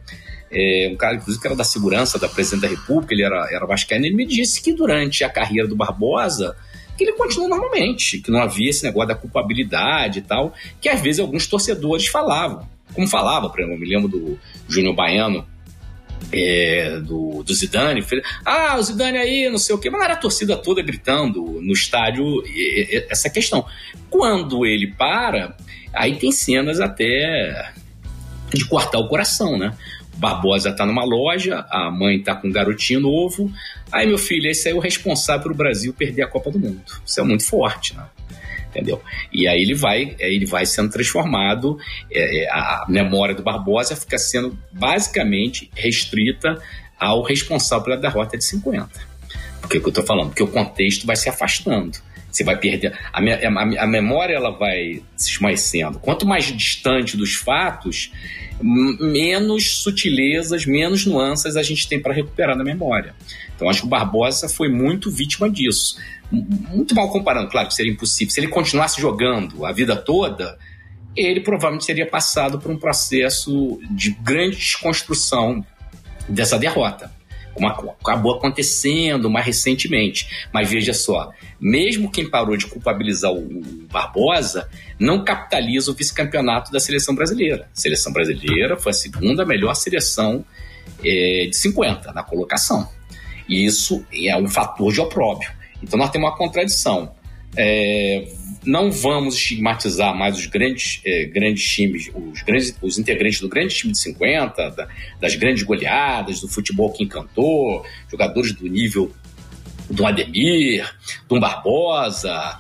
é, um cara, inclusive, que era da segurança da presidente da República, ele era, era vascaíno, ele me disse que durante a carreira do Barbosa, que ele continua normalmente, que não havia esse negócio da culpabilidade e tal, que às vezes alguns torcedores falavam. Como falava, por exemplo, eu me lembro do Júnior Baiano, é, do, do Zidane, ah, o Zidane aí, não sei o quê, mas era a torcida toda gritando no estádio essa questão. Quando ele para, aí tem cenas até de cortar o coração, né? Barbosa tá numa loja, a mãe tá com um garotinho novo. Aí, meu filho, esse aí é o responsável para o Brasil perder a Copa do Mundo. Isso é muito forte, né? Entendeu? E aí ele vai, ele vai sendo transformado, é, é, a memória do Barbosa fica sendo basicamente restrita ao responsável pela derrota de 50. Por que, que eu estou falando? Porque o contexto vai se afastando. Você vai perder. A, a, a memória ela vai se esmaecendo. Quanto mais distante dos fatos, menos sutilezas, menos nuances a gente tem para recuperar na memória. Então acho que o Barbosa foi muito vítima disso. Muito mal comparando, claro que seria impossível. Se ele continuasse jogando a vida toda, ele provavelmente teria passado por um processo de grande desconstrução dessa derrota como acabou acontecendo mais recentemente. Mas veja só, mesmo quem parou de culpabilizar o Barbosa, não capitaliza o vice-campeonato da seleção brasileira. A seleção brasileira foi a segunda melhor seleção é, de 50 na colocação. E isso é um fator de opróbio. Então nós temos uma contradição. É, não vamos estigmatizar mais os grandes, eh, grandes times, os, grandes, os integrantes do grande time de 50, da, das grandes goleadas, do futebol que encantou, jogadores do nível do Ademir, do Barbosa,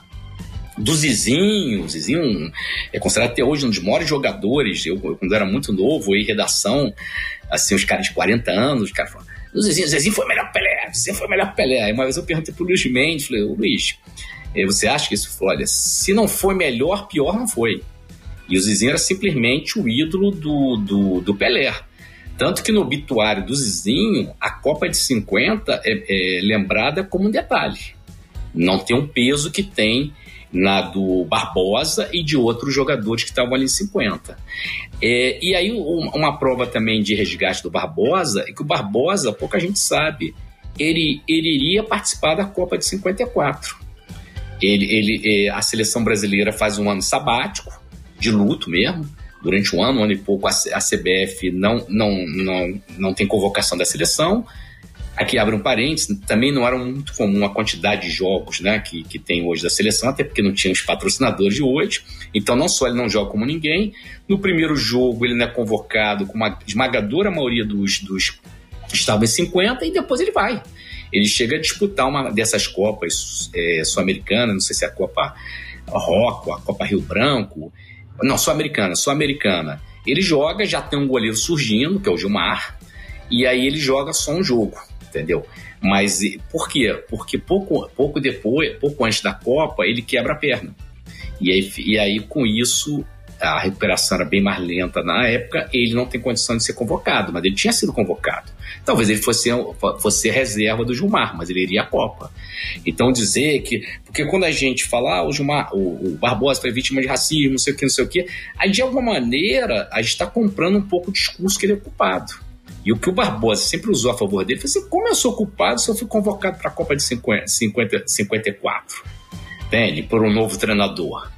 do Zizinho. O Zizinho é considerado até hoje um dos maiores jogadores. Eu, eu quando era muito novo, em redação, assim, os caras de 40 anos, os caras falavam, o Zizinho, o Zizinho foi melhor que Pelé, o Zizinho foi melhor que Pelé. Aí uma vez eu perguntei pro Luiz Mendes, falei, Luiz, você acha que isso foi? Olha, se não foi melhor, pior não foi. E o Zizinho era simplesmente o ídolo do, do, do Pelé. Tanto que no obituário do Zizinho, a Copa de 50 é, é lembrada como um detalhe. Não tem um peso que tem na do Barbosa e de outros jogadores que estavam ali em 50. É, e aí, uma prova também de resgate do Barbosa é que o Barbosa, pouca gente sabe, ele, ele iria participar da Copa de 54. Ele, ele, é, a seleção brasileira faz um ano sabático, de luto mesmo. Durante um ano, um ano e pouco, a CBF não, não, não, não tem convocação da seleção. Aqui abre um parênteses, também não era muito comum a quantidade de jogos né, que, que tem hoje da seleção, até porque não tinha os patrocinadores de hoje. Então, não só ele não joga como ninguém, no primeiro jogo ele não é convocado com uma esmagadora maioria dos, dos estavam em 50 e depois ele vai ele chega a disputar uma dessas Copas é, Sul-Americana, não sei se é a Copa Rocco, a Copa Rio Branco, não, Sul-Americana, Sul-Americana. Ele joga, já tem um goleiro surgindo, que é o Gilmar, e aí ele joga só um jogo, entendeu? Mas por quê? Porque pouco, pouco depois, pouco antes da Copa, ele quebra a perna. E aí, e aí com isso, a recuperação era bem mais lenta na época, ele não tem condição de ser convocado, mas ele tinha sido convocado. Talvez ele fosse, fosse reserva do Gilmar, mas ele iria à Copa. Então dizer que. Porque quando a gente fala, ah, o Gilmar, o, o Barbosa foi vítima de racismo, não sei o que, não sei o que, aí de alguma maneira a gente está comprando um pouco o discurso que ele é culpado. E o que o Barbosa sempre usou a favor dele foi assim: como eu sou culpado se eu fui convocado para a Copa de 50, 50, 54? Entende? Por um novo treinador.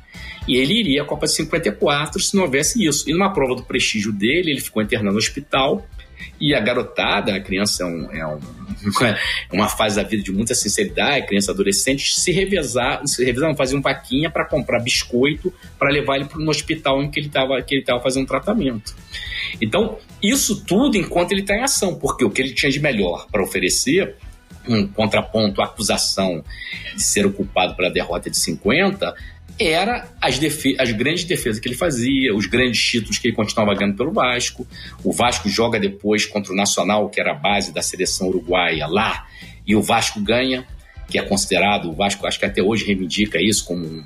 E ele iria à Copa de 54 se não houvesse isso. E numa prova do prestígio dele, ele ficou internado no hospital e a garotada, a criança é um, é um uma fase da vida de muita sinceridade, criança adolescente, se revezar, se revezar, fazer um vaquinha para comprar biscoito para levar ele no hospital em que ele estava que ele estava fazendo tratamento. Então, isso tudo enquanto ele está em ação, porque o que ele tinha de melhor para oferecer um contraponto à acusação de ser o culpado pela derrota de 50 era as, as, grandes defesas que ele fazia, os grandes títulos que ele continuava ganhando pelo Vasco. O Vasco joga depois contra o Nacional, que era a base da seleção uruguaia lá, e o Vasco ganha, que é considerado, o Vasco acho que até hoje reivindica isso como um,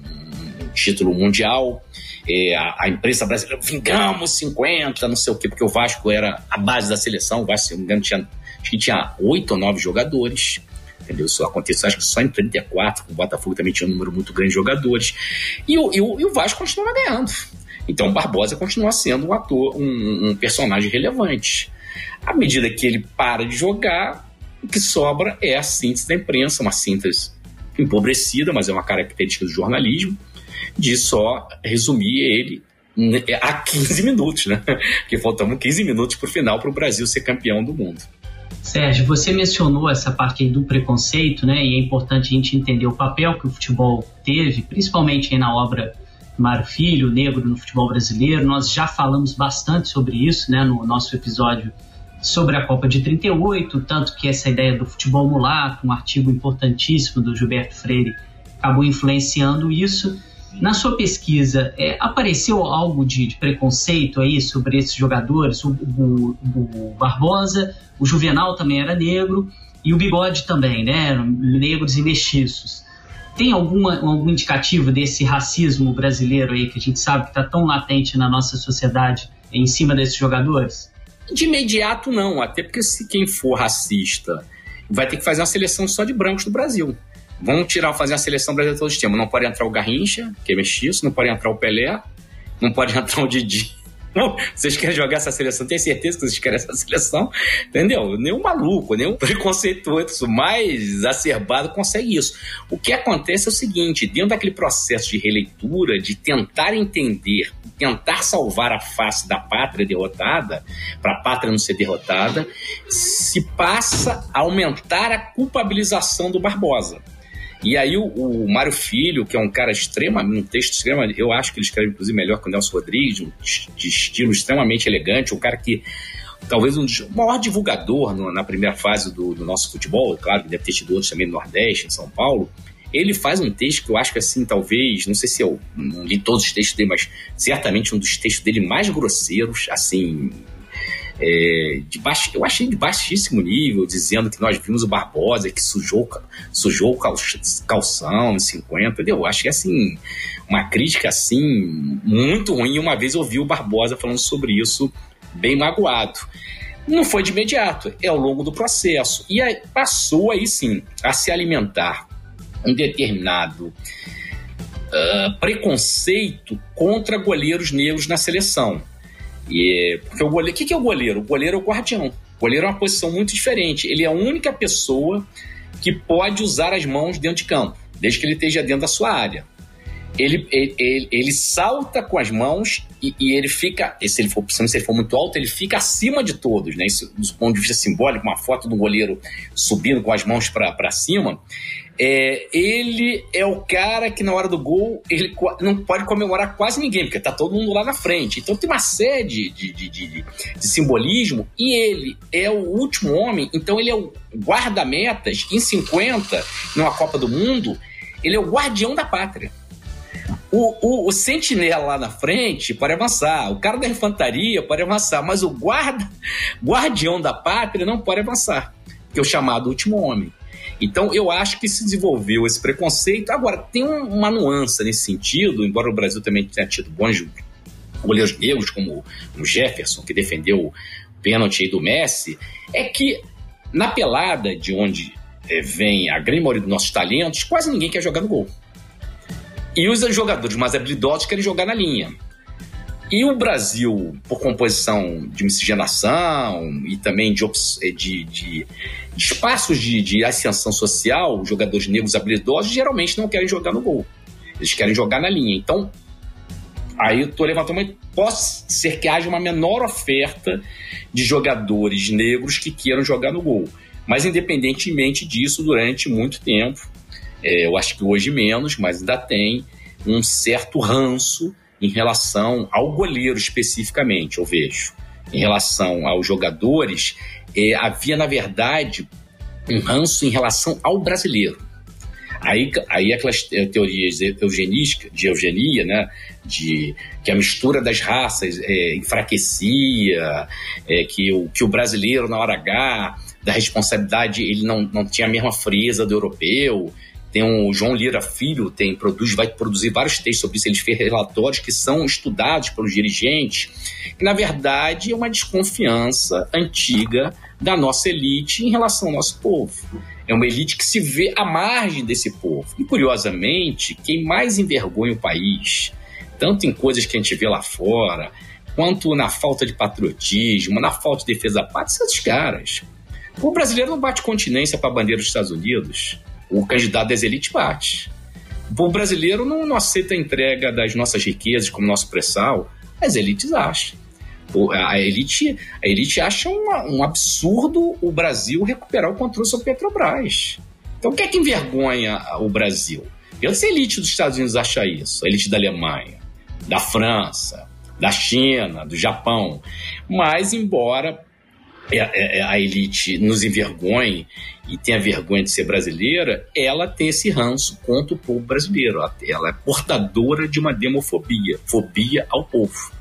um título mundial. É, a, a, imprensa brasileira, vingamos 50, não sei o quê, porque o Vasco era a base da seleção, o Vasco, se não me engano, tinha, acho que tinha oito ou nove jogadores entendeu? Isso aconteceu, acho que só em 34, o Botafogo também tinha um número muito grande de jogadores. E o, e o, e o Vasco continuava ganhando. Então Barbosa continua sendo um ator, um, um personagem relevante. À medida que ele para de jogar, o que sobra é a síntese da imprensa, uma síntese empobrecida, mas é uma característica do jornalismo, de só resumir ele a 15 minutos, né? Porque faltavam 15 minutos para o final para o Brasil ser campeão do mundo. Sérgio, você mencionou essa parte do preconceito, né? E é importante a gente entender o papel que o futebol teve, principalmente na obra Mário Filho, Negro no futebol brasileiro. Nós já falamos bastante sobre isso, né? No nosso episódio sobre a Copa de 38, tanto que essa ideia do futebol mulato, um artigo importantíssimo do Gilberto Freire, acabou influenciando isso. Na sua pesquisa, é, apareceu algo de, de, preconceito aí sobre esses jogadores? O, o, o, Barbosa, o Juvenal também era negro e o Bigode também, né? Negros e mestiços. Tem alguma, algum indicativo desse racismo brasileiro aí que a gente sabe que está tão latente na nossa sociedade em cima desses jogadores? De imediato, não. Até porque se quem for racista vai ter que fazer uma seleção só de brancos do Brasil. Vamos tirar, fazer a seleção brasileira todos os tempos. Não pode entrar o Garrincha, que é mestiço, não pode entrar o Pelé, não pode entrar o Didi. Não, vocês querem jogar essa seleção, tenho certeza que vocês querem essa seleção, entendeu? Nenhum maluco, nenhum preconceituoso mais exacerbado consegue isso. O que acontece é o seguinte: dentro daquele processo de releitura, de tentar entender, tentar salvar a face da pátria derrotada, para a pátria não ser derrotada, se passa a aumentar a culpabilização do Barbosa. E aí o, o Mário Filho, que é um cara extremamente, um texto extremamente, eu acho que ele escreve inclusive melhor que o Nelson Rodrigues, um, de estilo extremamente elegante, um cara que talvez um dos maior divulgador no, na primeira fase do, do, nosso futebol, claro deve ter tido outros também no Nordeste, em São Paulo, ele faz um texto que eu acho que assim, talvez, não sei se eu não li todos os textos dele, mas certamente um dos textos dele mais grosseiros, assim, é, de baixo, eu achei de baixíssimo nível, dizendo que nós vimos o Barbosa que sujou, sujou o calção em 50, entendeu? Eu achei assim, uma crítica assim, muito ruim. Uma vez eu ouvi o Barbosa falando sobre isso, bem magoado. Não foi de imediato, é ao longo do processo. E aí passou aí sim a se alimentar um determinado uh, preconceito contra goleiros negros na seleção. E, porque o goleiro, o que, é o goleiro? O goleiro é o guardião. O goleiro é uma posição muito diferente. Ele é a única pessoa que pode usar as mãos dentro de campo, desde que ele esteja dentro da sua área. Ele, ele, ele, ele salta com as mãos e, e, ele fica, se ele, for, se ele for muito alto, ele fica acima de todos, né? Isso, do ponto de vista simbólico, uma foto do goleiro subindo com as mãos para cima. É, ele é o cara que na hora do gol ele não pode comemorar quase ninguém, porque tá todo mundo lá na frente. Então tem uma série de, de, de, de, de simbolismo e ele é o último homem, então ele é o guarda-metas em 50, numa Copa do Mundo, ele é o guardião da pátria. O, o, o, sentinela lá na frente pode avançar, o cara da infantaria pode avançar, mas o guarda, guardião da pátria não pode avançar, que é o chamado último homem. Então, eu acho que se desenvolveu esse preconceito. Agora, tem uma nuance nesse sentido, embora o Brasil também tenha tido bons goleiros negros, como o Jefferson, que defendeu o pênalti do Messi, é que na pelada, de onde é, vem a grande maioria dos nossos talentos, quase ninguém quer jogar no gol. E os jogadores mais habilidosos querem jogar na linha. E o Brasil, por composição de miscigenação e também de, de, de, de espaços de, de ascensão social, jogadores negros habilidosos geralmente não querem jogar no gol. Eles querem jogar na linha. Então, aí eu estou levantando uma. Pode ser que haja uma menor oferta de jogadores negros que queiram jogar no gol. Mas, independentemente disso, durante muito tempo, é, eu acho que hoje menos, mas ainda tem um certo ranço em relação ao goleiro especificamente, eu vejo. Em relação aos jogadores, é, havia, na verdade, um ranço em relação ao brasileiro. Aí, aí aquelas teorias eugenísticas, de eugenia, né, de que a mistura das raças é, enfraquecia, é, que, o, que o brasileiro, na hora H, da responsabilidade, ele não, não tinha a mesma frieza do europeu, tem o João Lira Filho, tem produz, vai produzir vários textos sobre isso. Ele fez relatórios que são estudados pelos dirigentes, que na verdade é uma desconfiança antiga da nossa elite em relação ao nosso povo. É uma elite que se vê à margem desse povo. E curiosamente, quem mais envergonha o país, tanto em coisas que a gente vê lá fora, quanto na falta de patriotismo, na falta de defesa da pátria, são esses caras. O brasileiro não bate continência para a bandeira dos Estados Unidos o candidato das elites bate. O brasileiro não, não aceita a entrega das nossas riquezas como nosso pré-sal, as elites acham. A elite, a elite acha um, absurdo o Brasil recuperar o controle sobre Petrobras. Então, o que é que envergonha o Brasil? Eu sei a elite dos Estados Unidos acha isso, a elite da Alemanha, da França, da China, do Japão. Mas, embora a elite nos envergonhe e tenha vergonha de ser brasileira, ela tem esse ranço contra o povo brasileiro. Ela é portadora de uma demofobia, fobia ao povo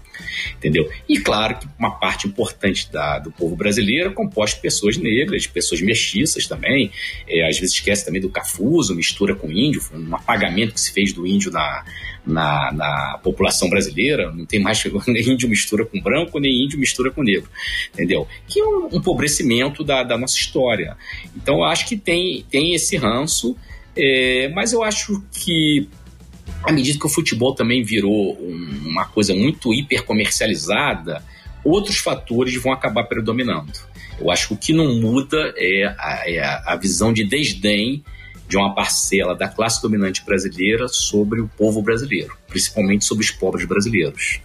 entendeu? E claro que uma parte importante da, do povo brasileiro é composta de pessoas negras, de pessoas mestiças também, é, às vezes esquece também do cafuso, mistura com índio, foi um apagamento que se fez do índio na, na, na população brasileira, não tem mais nem índio mistura com branco, nem índio mistura com negro, entendeu? Que é um empobrecimento da, da nossa história. Então eu acho que tem, tem esse ranço, é, mas eu acho que à medida que o futebol também virou uma coisa muito hiper comercializada, outros fatores vão acabar predominando. Eu acho que o que não muda é a, é a visão de desdém de uma parcela da classe dominante brasileira sobre o povo brasileiro, principalmente sobre os pobres brasileiros.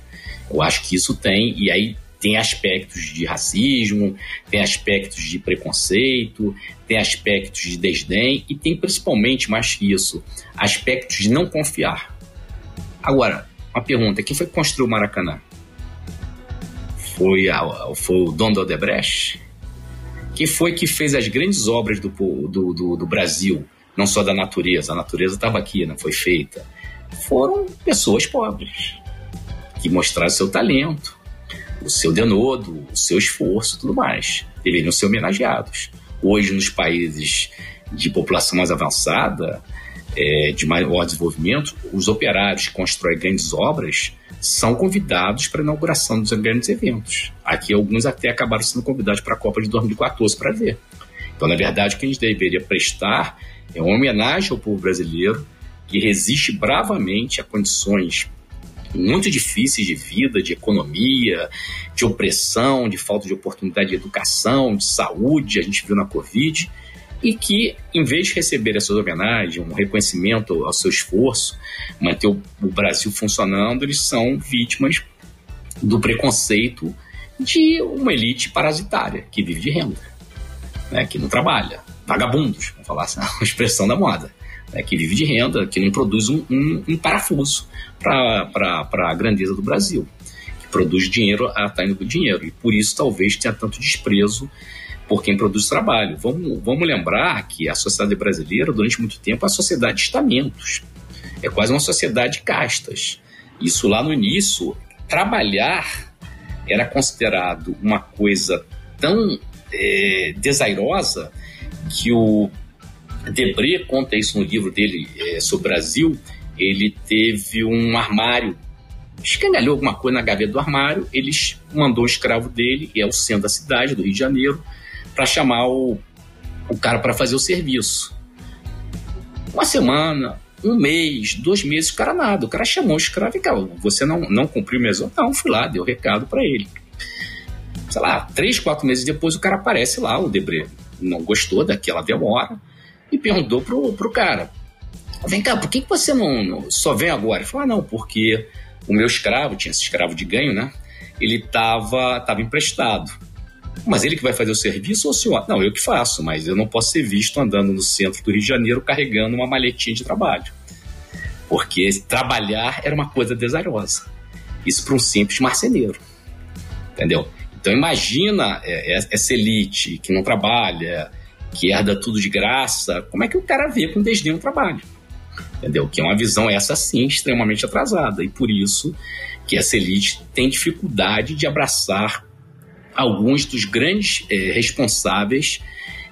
Eu acho que isso tem, e aí tem aspectos de racismo, tem aspectos de preconceito, tem aspectos de desdém e tem principalmente, mais que isso, aspectos de não confiar. Agora, uma pergunta: quem foi que construiu o Maracanã? Foi, a, foi o Dom do Odebrecht? Quem foi que fez as grandes obras do, do, do, do Brasil? Não só da natureza, a natureza estava aqui, não foi feita. Foram pessoas pobres que mostraram seu talento, o seu denodo, o seu esforço tudo mais. Deveriam ser homenageados. Hoje, nos países de população mais avançada, é, de maior desenvolvimento, os operários que constroem grandes obras são convidados para a inauguração dos grandes eventos. Aqui, alguns até acabaram sendo convidados para a Copa de 2014 para ver. Então, na verdade, o que a gente deveria prestar é uma homenagem ao povo brasileiro que resiste bravamente a condições muito difíceis de vida, de economia, de opressão, de falta de oportunidade de educação, de saúde, a gente viu na Covid, e que, em vez de receber essas homenagens, um reconhecimento ao seu esforço, manter o, Brasil funcionando, eles são vítimas do preconceito de uma elite parasitária que vive de renda, né, que não trabalha, vagabundos, vamos falar assim, a expressão da moda né, que vive de renda, que não produz um, um, um parafuso para a grandeza do Brasil, que produz dinheiro a tá indo do dinheiro. E por isso talvez tenha tanto desprezo por quem produz trabalho. Vamos, vamos lembrar que a sociedade brasileira, durante muito tempo, é a sociedade de estamentos. É quase uma sociedade de castas. Isso lá no início, trabalhar era considerado uma coisa tão é, desairosa que o Debré conta isso no livro dele é, sobre o Brasil. Ele teve um armário, escangalhou alguma coisa na gaveta do armário. Ele mandou o escravo dele, que é o centro da cidade, do Rio de Janeiro, para chamar o, o cara para fazer o serviço. Uma semana, um mês, dois meses, o cara nada. O cara chamou o escravo e cara, você não, não cumpriu minhas ordens? Não, fui lá, deu recado para ele. Sei lá, três, quatro meses depois o cara aparece lá, o Debré. Não gostou daquela demora e perguntou pro, pro cara: Vem cá, por que, que você não, não só vem agora? Ele falou: Ah, não, porque o meu escravo, tinha esse escravo de ganho, né? Ele tava, tava emprestado. Mas ele que vai fazer o serviço ou o senhor? Não, eu que faço, mas eu não posso ser visto andando no centro do Rio de Janeiro carregando uma maletinha de trabalho. Porque trabalhar era uma coisa desarosa. Isso para um simples marceneiro. Entendeu? Então imagina é, é, essa elite que não trabalha, que herda tudo de graça, como é que o cara vê com desdém o trabalho? Entendeu? Que é uma visão essa sim extremamente atrasada e por isso que essa elite tem dificuldade de abraçar alguns dos grandes é, responsáveis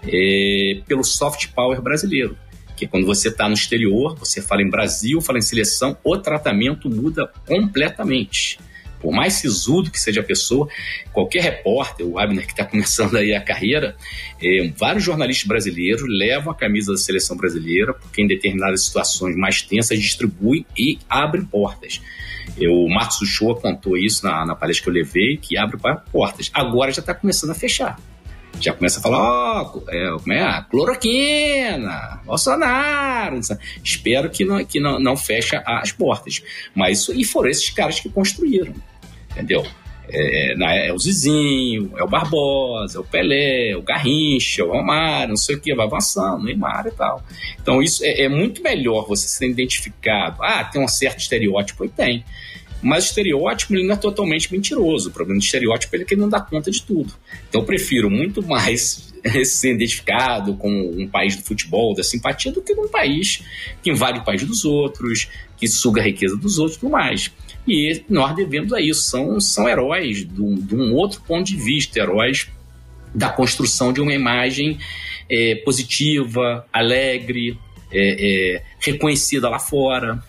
é, pelo soft power brasileiro. Que quando você está no exterior, você fala em Brasil, fala em seleção, o tratamento muda completamente. Por mais sisudo que seja a pessoa, qualquer repórter, o Abner que está começando aí a carreira, é, vários jornalistas brasileiros levam a camisa da seleção brasileira, porque em determinadas situações mais tensas distribuem e abrem portas. Eu, o Marcos Uchoa contou isso na, na palestra que eu levei, que abre portas. Agora já está começando a fechar. Já começa a falar, ó, oh, é, como é? Cloroquina, Bolsonaro. Espero que não, que não, não feche as portas. Mas e foram esses caras que construíram, entendeu? É, é, é, o Zizinho, é o Barbosa, é o Pelé, é o Garrincha, é o Romário, não sei o que, vai avançando, Neymar e tal. Então isso é, é, muito melhor você ser identificado. Ah, tem um certo estereótipo, e tem. Mas o estereótipo ele não é totalmente mentiroso. O problema do estereótipo é que ele não dá conta de tudo. Então eu prefiro muito mais ser identificado com um país do futebol, da simpatia, do que num país que invade o país dos outros, que suga a riqueza dos outros e tudo mais. E nós devemos a isso. São, são heróis de um, de um outro ponto de vista, heróis da construção de uma imagem é, positiva, alegre, é, é, reconhecida lá fora.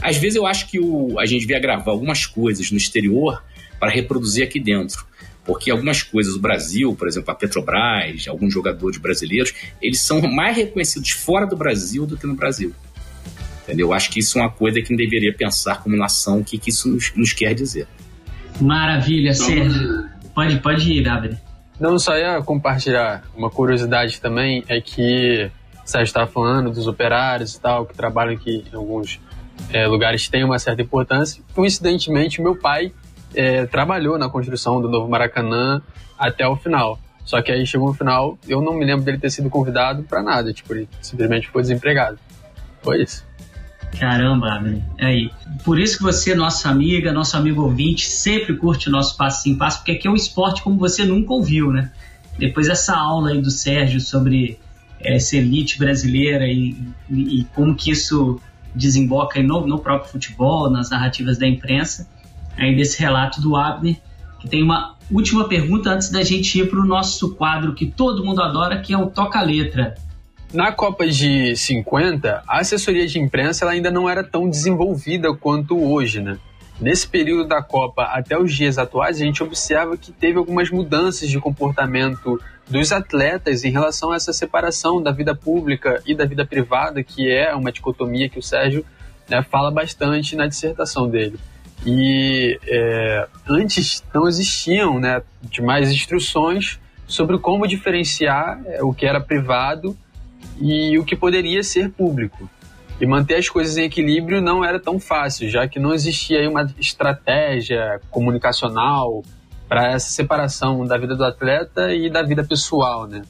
Às vezes eu acho que o, a gente devia gravar algumas coisas no exterior para reproduzir aqui dentro. Porque algumas coisas, o Brasil, por exemplo, a Petrobras, alguns jogadores brasileiros, eles são mais reconhecidos fora do Brasil do que no Brasil. Entendeu? Eu acho que isso é uma coisa que a gente deveria pensar como nação, o que, que isso nos, nos quer dizer. Maravilha, então, Sérgio. Pode, pode ir, David. Não, só ia compartilhar uma curiosidade também, é que o Sérgio estava falando dos operários e tal, que trabalham aqui em alguns é, lugares têm uma certa importância. Coincidentemente, meu pai é, trabalhou na construção do novo Maracanã até o final. Só que aí chegou no final, eu não me lembro dele ter sido convidado para nada, tipo, ele simplesmente foi desempregado. Foi isso. Caramba, é aí. Por isso que você, nossa amiga, nosso amigo ouvinte, sempre curte o nosso Passo em Passo, porque aqui é um esporte como você nunca ouviu, né? Depois dessa aula aí do Sérgio sobre essa elite brasileira e, e, e como que isso desemboca no, no, próprio futebol, nas narrativas da imprensa, aí desse relato do Abner, que tem uma última pergunta antes da gente ir para o nosso quadro que todo mundo adora, que é o Toca Letra. Na Copa de 50, a assessoria de imprensa ainda não era tão desenvolvida quanto hoje, né? Nesse período da Copa até os dias atuais, a gente observa que teve algumas mudanças de comportamento dos atletas em relação a essa separação da vida pública e da vida privada, que é uma dicotomia que o Sérgio né, fala bastante na dissertação dele. E é, antes não existiam né, demais instruções sobre como diferenciar é, o que era privado e o que poderia ser público. E manter as coisas em equilíbrio não era tão fácil, já que não existia uma estratégia comunicacional para essa separação da vida do atleta e da vida pessoal, né?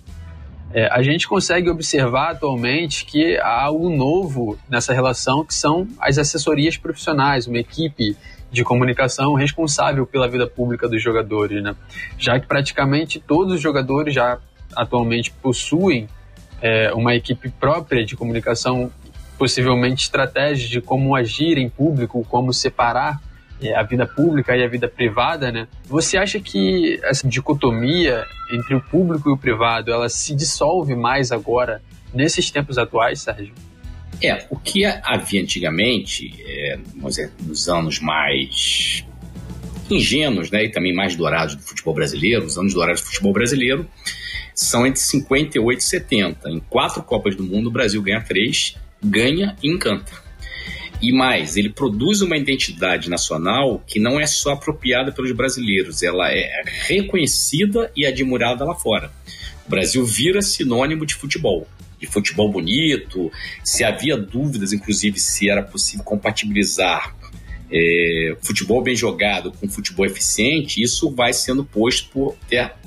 É, a gente consegue observar atualmente que há algo novo nessa relação, que são as assessorias profissionais, uma equipe de comunicação responsável pela vida pública dos jogadores, né? Já que praticamente todos os jogadores já atualmente possuem é, uma equipe própria de comunicação, possivelmente estratégias de como agir em público, como separar é, a vida pública e a vida privada, né? Você acha que essa dicotomia entre o público e o privado, ela se dissolve mais agora nesses tempos atuais, Sérgio? É, o que havia antigamente, é, nos anos mais ingênuos, né, e também mais dourados do futebol brasileiro, os anos dourados do futebol brasileiro, são entre 58 e 70. Em quatro Copas do Mundo, o Brasil ganha três, ganha e encanta. E mais, ele produz uma identidade nacional que não é só apropriada pelos brasileiros, ela é reconhecida e admirada lá fora. O Brasil vira sinônimo de futebol, de futebol bonito. Se havia dúvidas, inclusive, se era possível compatibilizar é, futebol bem jogado com futebol eficiente, isso vai sendo posto por,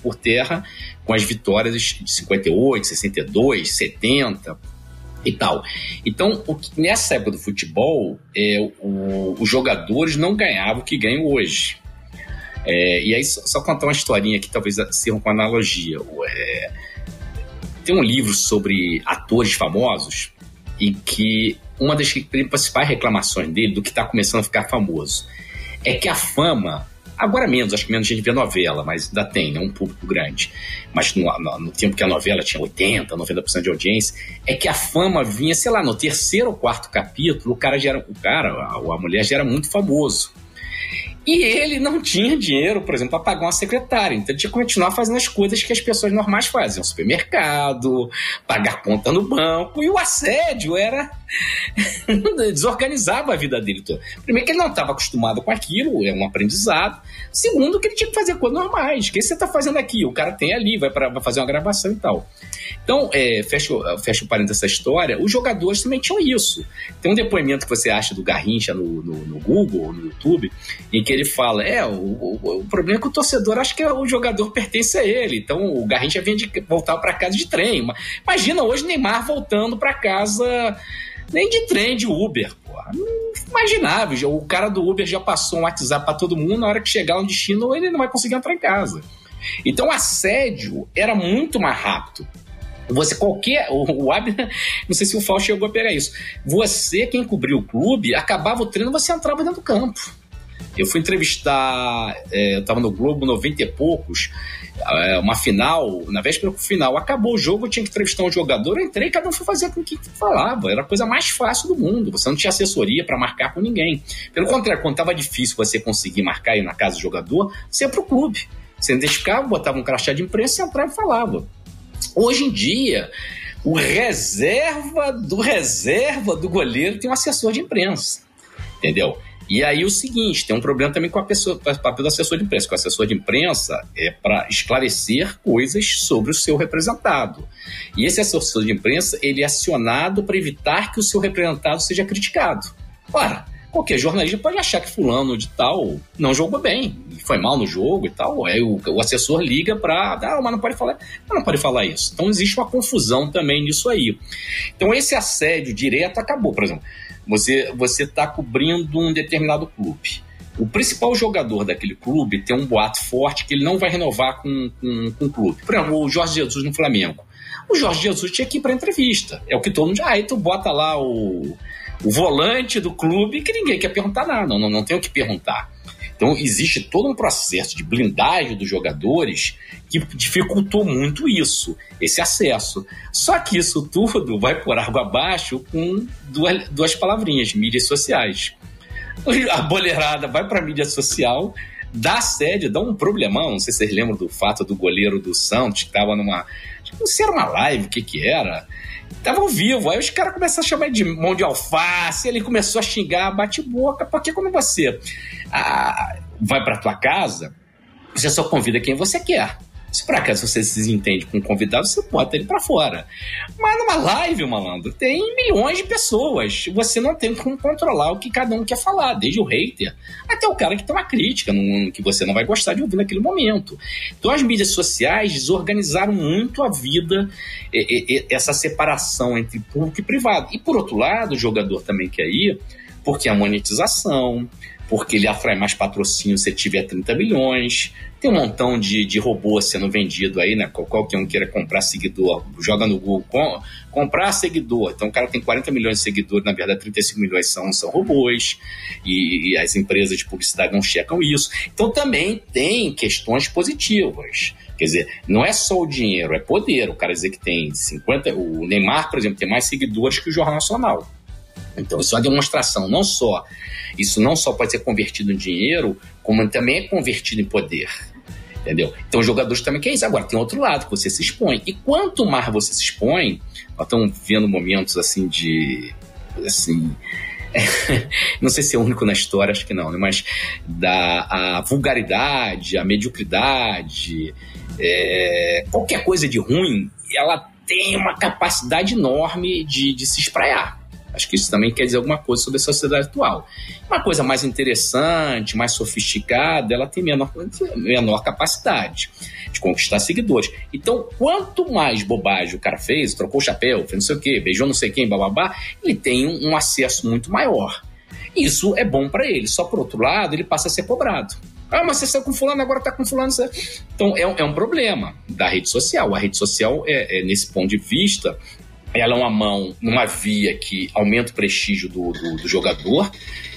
por terra com as vitórias de 58, 62, 70 e tal. Então, o que, nessa época do futebol, é, o, os jogadores não ganhavam o que ganham hoje. É, e aí, só, só, contar uma historinha que talvez sirva com analogia. É, tem um livro sobre atores famosos em que uma das principais reclamações dele, do que está começando a ficar famoso, é que a fama, agora menos, acho que menos gente vê novela, mas ainda tem, né, um público grande, mas no, no, no tempo que a novela tinha 80%, 90% de audiência, é que a fama vinha, sei lá, no terceiro ou quarto capítulo, o cara já era, o cara, a, a mulher já era muito famoso. E ele não tinha dinheiro, por exemplo, para pagar uma secretária. Então ele tinha que continuar fazendo as coisas que as pessoas normais fazem: supermercado, pagar conta no banco. E o assédio era. desorganizava a vida dele toda. Primeiro, que ele não estava acostumado com aquilo, é um aprendizado. Segundo, que ele tinha que fazer coisas normais. O que você está fazendo aqui? O cara tem ali, vai, para fazer uma gravação e tal. Então, é, fecho, fecho o parênteses dessa história, os jogadores também tinham isso. Tem um depoimento que você acha do Garrincha no, no, no Google, no YouTube, em que ele fala: é, o, o, o, problema é que o torcedor acha que o jogador pertence a ele. Então o Garrincha vinha de voltar para casa de trem. Imagina hoje Neymar voltando para casa nem de trem, de Uber, porra. Imaginável. O cara do Uber já passou um WhatsApp para todo mundo, na hora que chegar no destino, ele não vai conseguir entrar em casa. Então o assédio era muito mais rápido. Você qualquer. O, o Abner, não sei se o Fausto chegou a pegar isso. Você, quem cobriu o clube, acabava o treino, você entrava dentro do campo. Eu fui entrevistar, é, eu estava no Globo 90 e poucos, é, uma final, na véspera do final, acabou o jogo, eu tinha que entrevistar um jogador, eu entrei, cada um foi fazer com o que falava. Era a coisa mais fácil do mundo. Você não tinha assessoria para marcar com ninguém. Pelo contrário, quando estava difícil você conseguir marcar aí na casa do jogador, você ia para o clube. Você identificava, botava um crachá de imprensa, entrava e falava. Hoje em dia, o reserva do reserva do goleiro tem um assessor de imprensa. Entendeu? E aí o seguinte, tem um problema também com a pessoa, o papel do assessor de imprensa. Que o assessor de imprensa é para esclarecer coisas sobre o seu representado. E esse assessor de imprensa, ele é acionado para evitar que o seu representado seja criticado. Ora, qualquer jornalista pode achar que fulano de tal não jogou bem, foi mal no jogo e tal. Aí o, o assessor liga para, ah, mas não pode falar, mas não pode falar isso. Então existe uma confusão também nisso aí. Então esse assédio direto acabou, por exemplo. Você você está cobrindo um determinado clube. O principal jogador daquele clube tem um boato forte que ele não vai renovar com, com, com o clube. Por exemplo, o Jorge Jesus no Flamengo. O Jorge Jesus tinha que ir para entrevista. É o que todo mundo. Ah, aí tu bota lá o, o volante do clube que ninguém quer perguntar nada. Não, não, não tem o que perguntar. Então, existe todo um processo de blindagem dos jogadores que dificultou muito isso, esse acesso. Só que isso tudo vai por água abaixo com duas, duas palavrinhas: mídias sociais. A boleirada vai para mídia social, dá sede, dá um problemão. Não sei se vocês lembram do fato do goleiro do Santos, que estava numa. Não sei se era uma live, o que que era Tava ao vivo, aí os caras começaram a chamar de mão de alface, ele começou a xingar, bate boca, porque quando você ah, vai para tua casa, você só convida quem você quer. Se por acaso você se entende com um convidado, você bota ele para fora. Mas numa live, malandro, tem milhões de pessoas. Você não tem como controlar o que cada um quer falar, desde o hater até o cara que tem uma crítica que você não vai gostar de ouvir naquele momento. Então as mídias sociais desorganizaram muito a vida, essa separação entre público e privado. E por outro lado, o jogador também quer ir porque a monetização, porque ele atrai mais patrocínio se tiver 30 milhões. Tem um montão de, de robôs sendo vendido aí, né? Qualquer um queira comprar seguidor, joga no Google, com, comprar seguidor. Então o cara tem 40 milhões de seguidores, na verdade 35 milhões são, são robôs, e, e as empresas de publicidade não checam isso. Então também tem questões positivas. Quer dizer, não é só o dinheiro, é poder. O cara dizer que tem 50. O Neymar, por exemplo, tem mais seguidores que o Jornal Nacional. Então, isso é uma demonstração, não só. Isso não só pode ser convertido em dinheiro, como também é convertido em poder. Entendeu? Então, os jogadores também querem isso. Agora, tem outro lado, que você se expõe. E quanto mais você se expõe, nós estamos vendo momentos assim de. Assim, não sei se é único na história, acho que não, né? mas da a vulgaridade, a mediocridade, é, qualquer coisa de ruim, ela tem uma capacidade enorme de, de se espraiar Acho que isso também quer dizer alguma coisa sobre a sociedade atual. Uma coisa mais interessante, mais sofisticada, ela tem menor, menor capacidade de conquistar seguidores. Então, quanto mais bobagem o cara fez, trocou o chapéu, fez não sei o quê, beijou não sei quem, bababá, ele tem um, um acesso muito maior. Isso é bom para ele. Só por outro lado, ele passa a ser cobrado. Ah, mas você saiu com fulano, agora tá com fulano. Então é, é um problema da rede social. A rede social, é, é, nesse ponto de vista, ela é uma mão numa via que aumenta o prestígio do, do, do jogador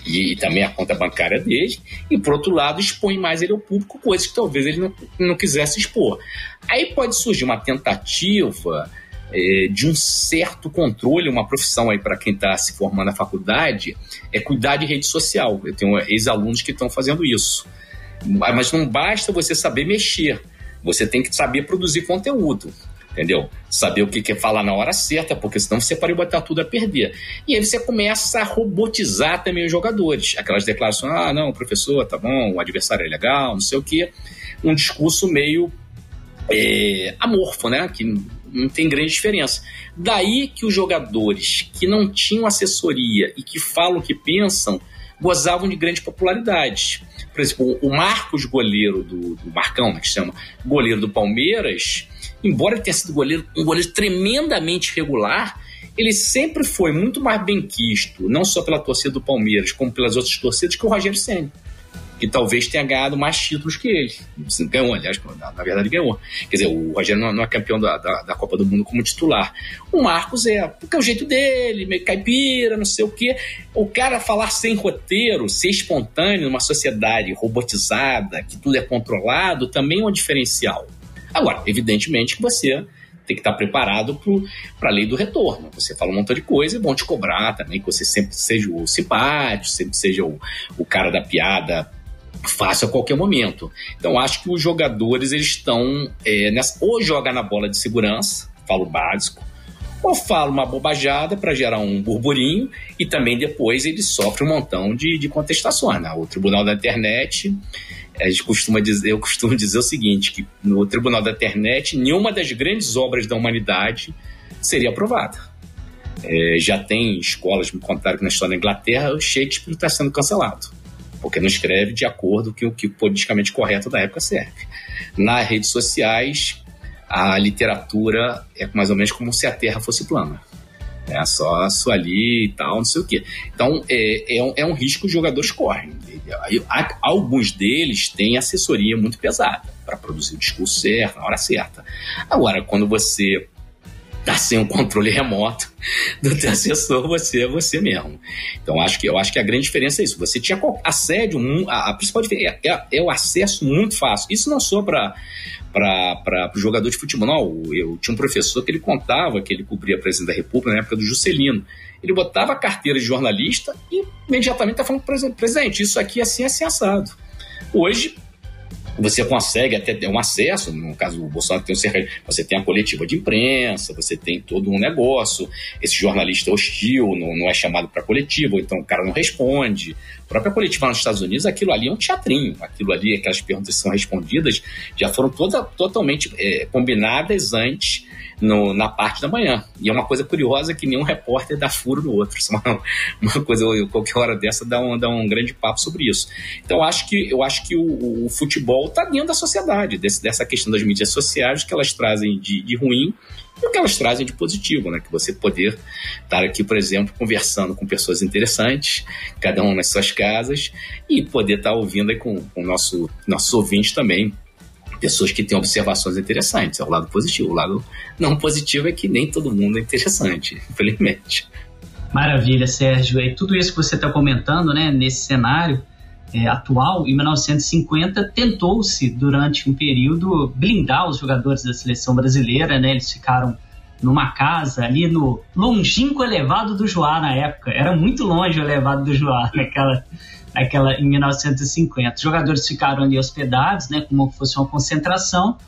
e, e, também a conta bancária dele, e por outro lado expõe mais ele ao público, coisas que talvez ele não, não quisesse expor. Aí pode surgir uma tentativa é, de um certo controle, uma profissão aí para quem está se formando na faculdade, é cuidar de rede social. Eu tenho ex-alunos que estão fazendo isso. Mas não basta você saber mexer, você tem que saber produzir conteúdo entendeu? Saber o que quer falar na hora certa, porque senão você pode botar tudo a perder. E aí você começa a robotizar também os jogadores. Aquelas declarações, ah, não, professor, tá bom, o adversário é legal, não sei o quê. Um discurso meio é, amorfo, né? Que não tem grande diferença. Daí que os jogadores que não tinham assessoria e que falam o que pensam gozavam de grande popularidade. Por exemplo, o Marcos, goleiro do, do Marcão, né, que chama goleiro do Palmeiras, embora ele tenha sido goleiro, um goleiro tremendamente regular, ele sempre foi muito mais bem quisto, não só pela torcida do Palmeiras, como pelas outras torcidas, que o Rogério Senna que talvez tenha ganhado mais títulos que ele. Ganhou, aliás, na, verdade ganhou. Quer dizer, o Rogério não, não é campeão da, da, da, Copa do Mundo como titular. O Marcos é, porque é o jeito dele, meio caipira, não sei o quê. O cara falar sem roteiro, ser espontâneo numa sociedade robotizada, que tudo é controlado, também é um diferencial. Agora, evidentemente que você tem que estar preparado para a lei do retorno. Você fala um montão de coisa e vão te cobrar também, que você sempre seja o simpático, sempre seja o, o cara da piada fácil a qualquer momento. Então acho que os jogadores eles estão é, nessa, ou joga na bola de segurança, falo básico, ou fala uma bobajada para gerar um burburinho e também depois ele sofre um montão de, de contestações. Né? O Tribunal da Internet, a gente costuma dizer, eu costumo dizer o seguinte, que no Tribunal da Internet nenhuma das grandes obras da humanidade seria aprovada. É, já tem escolas me contaram que na história da Inglaterra o Shakespeare está sendo cancelado porque não escreve de acordo com o que politicamente correto da época serve. Nas redes sociais, a literatura é mais ou menos como se a Terra fosse plana. É só, só ali e tal, não sei o quê. Então, é, é, um, é um risco que os jogadores correm. Alguns deles têm assessoria muito pesada para produzir o discurso certo, na hora certa. Agora, quando você tá sem um controle remoto do teu assessor, você é você mesmo. Então acho que eu acho que a grande diferença é isso. Você tinha assédio, a, a principal diferença é, é, é, o acesso muito fácil. Isso não só para para o jogador de futebol. Não, eu tinha um professor que ele contava que ele cobria a presidente da República na época do Juscelino. Ele botava a carteira de jornalista e imediatamente estava falando, presidente, isso aqui é assim, assim, assado. Hoje, você consegue até ter um acesso, no caso do Bolsonaro tem um cerca, você tem a coletiva de imprensa, você tem todo um negócio, esse jornalista é hostil, não, não é chamado para coletiva, então o cara não responde. Própria coletiva nos Estados Unidos, aquilo ali é um teatrinho, aquilo ali, aquelas perguntas que são respondidas, já foram toda, totalmente é, combinadas antes no, na parte da manhã. E é uma coisa curiosa que nenhum repórter dá furo no outro. Isso é uma, uma coisa, qualquer hora dessa dá um, dá um grande papo sobre isso. Então eu acho que, eu acho que o, o futebol está dentro da sociedade, desse, dessa questão das mídias sociais, que elas trazem de, de ruim o que elas trazem de positivo, né? Que você poder estar aqui, por exemplo, conversando com pessoas interessantes, cada um nas suas casas, e poder estar ouvindo aí com o nosso, nossos ouvintes também, pessoas que têm observações interessantes. É o lado positivo. O lado não positivo é que nem todo mundo é interessante, infelizmente. Maravilha, Sérgio. E tudo isso que você está comentando, né, nesse cenário é, atual, em 1950, tentou-se, durante um período, blindar os jogadores da seleção brasileira, né? Eles ficaram numa casa ali no longínquo elevado do Joá na época. Era muito longe o elevado do Joá naquela, naquela, em 1950. Os jogadores ficaram ali hospedados, né, como se fosse uma concentração,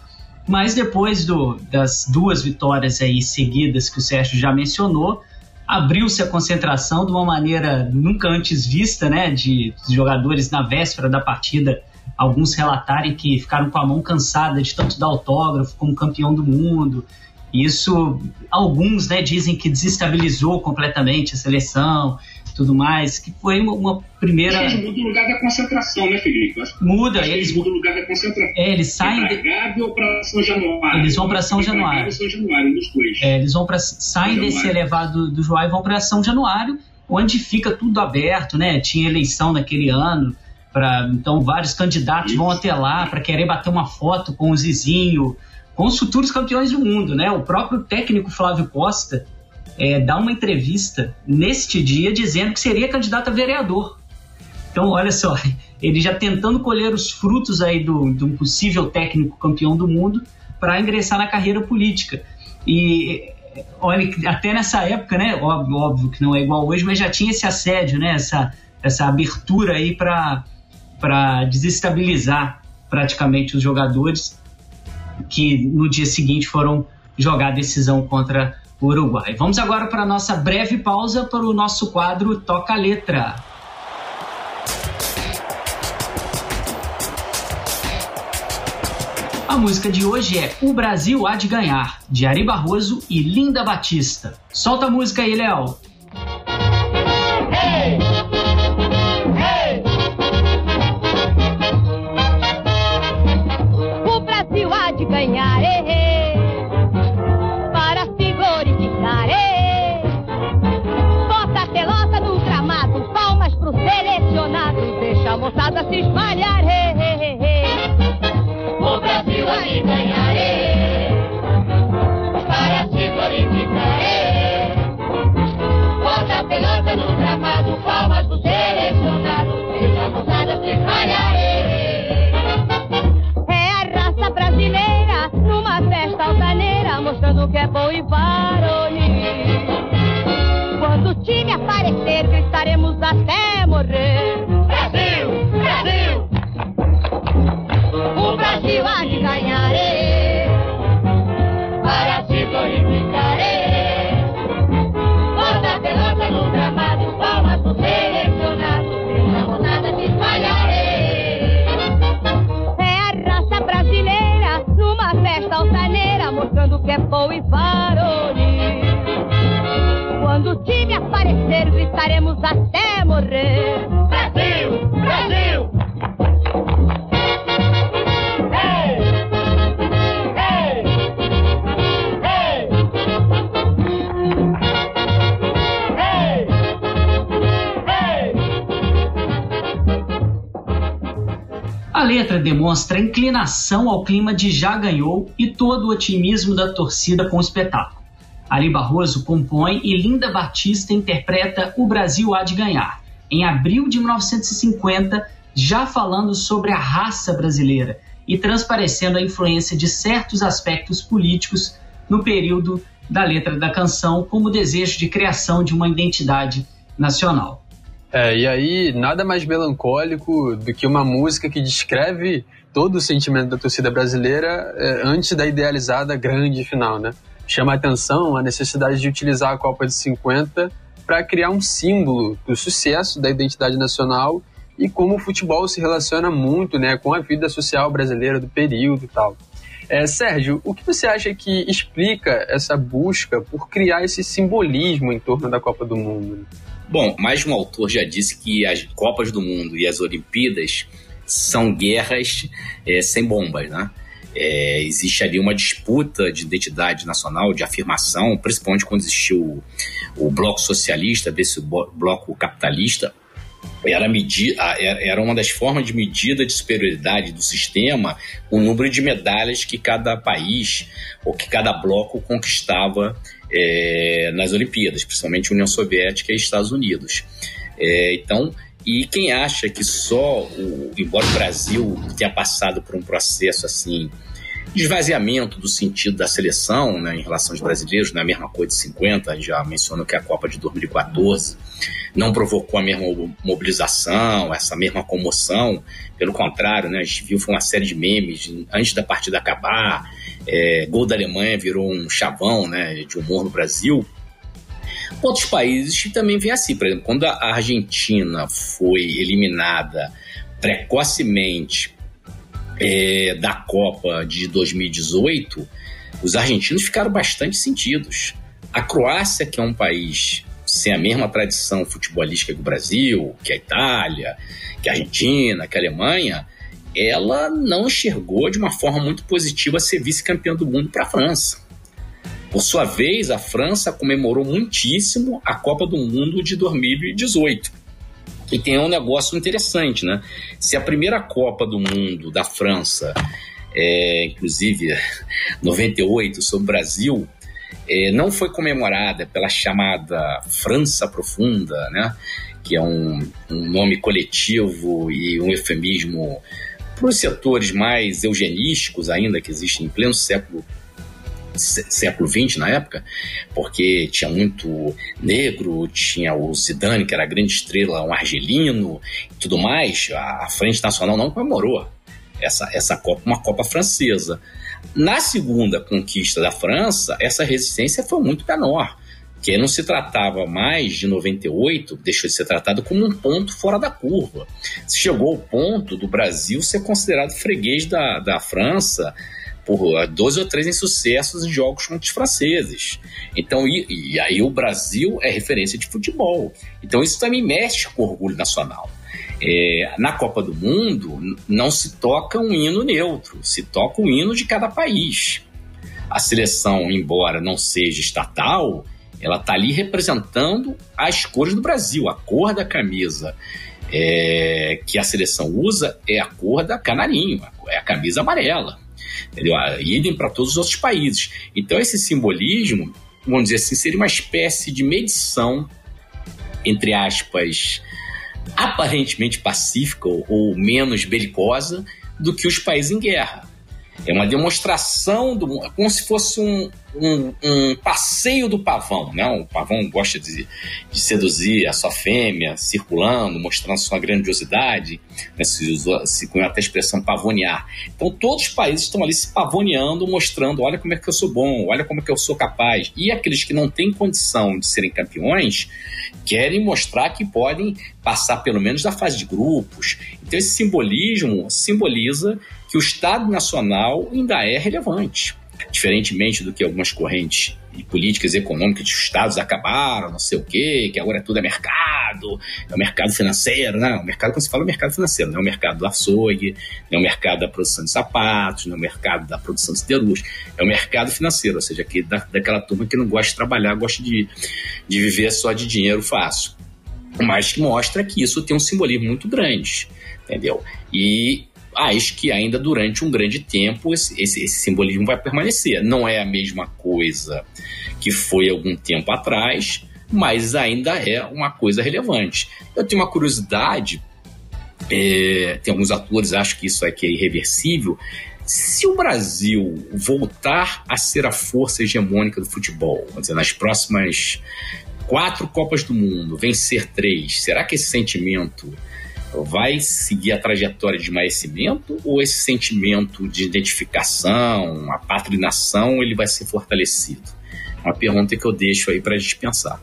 mas depois do, das duas vitórias aí seguidas que o Sérgio já mencionou, abriu-se a concentração de uma maneira nunca antes vista, né, de, jogadores na véspera da partida, alguns relatarem que ficaram com a mão cansada de tanto dar autógrafo como campeão do mundo, Isso, alguns né, dizem que desestabilizou completamente a seleção, tudo mais, que foi uma, primeira. Mas muda o lugar da concentração, né, Felipe? muda, eles. Eles mudam o lugar da concentração. É, eles saem. Pra Gávea ou para São Januário? Eles vão para São Januário. São Januário, um dos dois. É, eles vão para saem desse elevado do Joá e vão para São Januário, onde fica tudo aberto, né? Tinha eleição naquele ano. Pra, então, vários candidatos Isso. vão até lá para querer bater uma foto com o Zizinho, com os futuros campeões do mundo, né? O próprio técnico Flávio Costa é, dá uma entrevista neste dia dizendo que seria candidato a vereador. Então, olha só, ele já tentando colher os frutos aí do, do possível técnico campeão do mundo para ingressar na carreira política. E olha, até nessa época, né? Óbvio, óbvio, que não é igual hoje, mas já tinha esse assédio, né? Essa, essa abertura aí para desestabilizar praticamente os jogadores que no dia seguinte foram jogar a decisão contra Uruguai. Vamos agora para a nossa breve pausa para o nosso quadro Toca a Letra. A música de hoje é O Brasil Há de Ganhar, de Ari Barroso e Linda Batista. Solta a música aí, Léo. Moçada se espalhar. Hey, o Brasil ali ganharei para se glorificar. Bota a pelota no gramado, palmas do selecionado, deixa a moçada se espalhar. É a raça brasileira numa festa altaneira, mostrando que é bom e varonil. E varonil. Quando o time aparecer, gritaremos até morrer. Brasil! Brasil! A letra demonstra inclinação ao clima de já ganhou todo o otimismo da torcida com o espetáculo. Ari Barroso compõe e Linda Batista interpreta O Brasil Há de Ganhar, em abril de 1950, já falando sobre a raça brasileira e transparecendo a influência de certos aspectos políticos no período da letra da canção, como desejo de criação de uma identidade nacional. É, e aí, nada mais melancólico do que uma música que descreve todo o sentimento da torcida brasileira é, antes da idealizada grande final, né? Chama a atenção a necessidade de utilizar a Copa de 50 para criar um símbolo do sucesso da identidade nacional e como o futebol se relaciona muito né, com a vida social brasileira do período e tal. É, Sérgio, o que você acha que explica essa busca por criar esse simbolismo em torno da Copa do Mundo? Bom, mais um autor já disse que as Copas do Mundo e as Olimpíadas são guerras é, sem bombas, né? É, existe ali uma disputa de identidade nacional, de afirmação, principalmente quando existiu o, o bloco socialista desse bloco capitalista, era, medir, era uma das formas de medida de superioridade do sistema o número de medalhas que cada país ou que cada bloco conquistava é, nas Olimpíadas, principalmente União Soviética e Estados Unidos. É, então, e quem acha que só, o, embora o Brasil tenha passado por um processo assim de esvaziamento do sentido da seleção né, em relação aos brasileiros, não é a mesma coisa de 50, já mencionou que a Copa de 2014 não provocou a mesma mobilização, essa mesma comoção, pelo contrário, né, a gente viu foi uma série de memes antes da partida acabar, é, gol da Alemanha virou um chavão né, de humor no Brasil. Outros países também vêm assim, por exemplo, quando a Argentina foi eliminada precocemente é, da Copa de 2018, os argentinos ficaram bastante sentidos. A Croácia, que é um país sem a mesma tradição futebolística que o Brasil, que a Itália, que a Argentina, que a Alemanha, ela não enxergou de uma forma muito positiva ser vice-campeã do mundo para a França. Por sua vez, a França comemorou muitíssimo a Copa do Mundo de 2018. E tem um negócio interessante, né? Se a primeira Copa do Mundo da França, é, inclusive 98, sobre o Brasil, é, não foi comemorada pela chamada França Profunda, né? Que é um, um nome coletivo e um eufemismo para os setores mais eugenísticos ainda que existem em pleno século século XX na época, porque tinha muito negro, tinha o Zidane, que era a grande estrela, um argelino e tudo mais. A, Frente Nacional não comemorou essa, essa Copa, uma Copa francesa. Na segunda conquista da França, essa resistência foi muito menor que não se tratava mais de 98, deixou de ser tratado como um ponto fora da curva. Chegou ao ponto do Brasil ser considerado freguês da, da França por 12 ou 13 insucessos em jogos contra os franceses. Então, e, e, aí o Brasil é referência de futebol. Então isso também mexe com o orgulho nacional. É, na Copa do Mundo não se toca um hino neutro, se toca o um hino de cada país. A seleção, embora não seja estatal, ela está ali representando as cores do Brasil, a cor da camisa. É, que a seleção usa é a cor da canarinho, é a camisa amarela entendeu? Idem para todos os outros países. Então, esse simbolismo, vamos dizer assim, seria uma espécie de medição, entre aspas, aparentemente pacífica ou, ou menos belicosa do que os países em guerra. É uma demonstração, do, como se fosse um, um, um, passeio do pavão. Né? O pavão gosta de, de, seduzir a sua fêmea, circulando, mostrando sua grandiosidade. Né? Se, usou, se até a expressão pavonear. Então, todos os países estão ali se pavoneando, mostrando: olha como é que eu sou bom, olha como é que eu sou capaz. E aqueles que não têm condição de serem campeões querem mostrar que podem passar pelo menos da fase de grupos. Então, esse simbolismo simboliza que o Estado Nacional ainda é relevante. Diferentemente do que algumas correntes políticas econômicas de estados acabaram, não sei o quê, que agora tudo é mercado, é o mercado financeiro, né? O mercado, quando se fala mercado financeiro, não é o mercado do açougue, não é o mercado da produção de sapatos, não é o mercado da produção de siderúrgica, é o mercado financeiro, ou seja, que da, daquela turma que não gosta de trabalhar, gosta de, de viver só de dinheiro fácil. Mas que mostra que isso tem um simbolismo muito grande, entendeu? E acho que ainda durante um grande tempo esse, esse, esse, simbolismo vai permanecer. Não é a mesma coisa que foi algum tempo atrás, mas ainda é uma coisa relevante. Eu tenho uma curiosidade, é, tem alguns atores acham que isso aqui é irreversível. Se o Brasil voltar a ser a força hegemônica do futebol, vamos dizer, nas próximas quatro Copas do Mundo, vencer três, será que esse sentimento vai seguir a trajetória de merecimento ou esse sentimento de identificação, a patrinação, ele vai ser fortalecido? É uma pergunta que eu deixo aí para a gente pensar.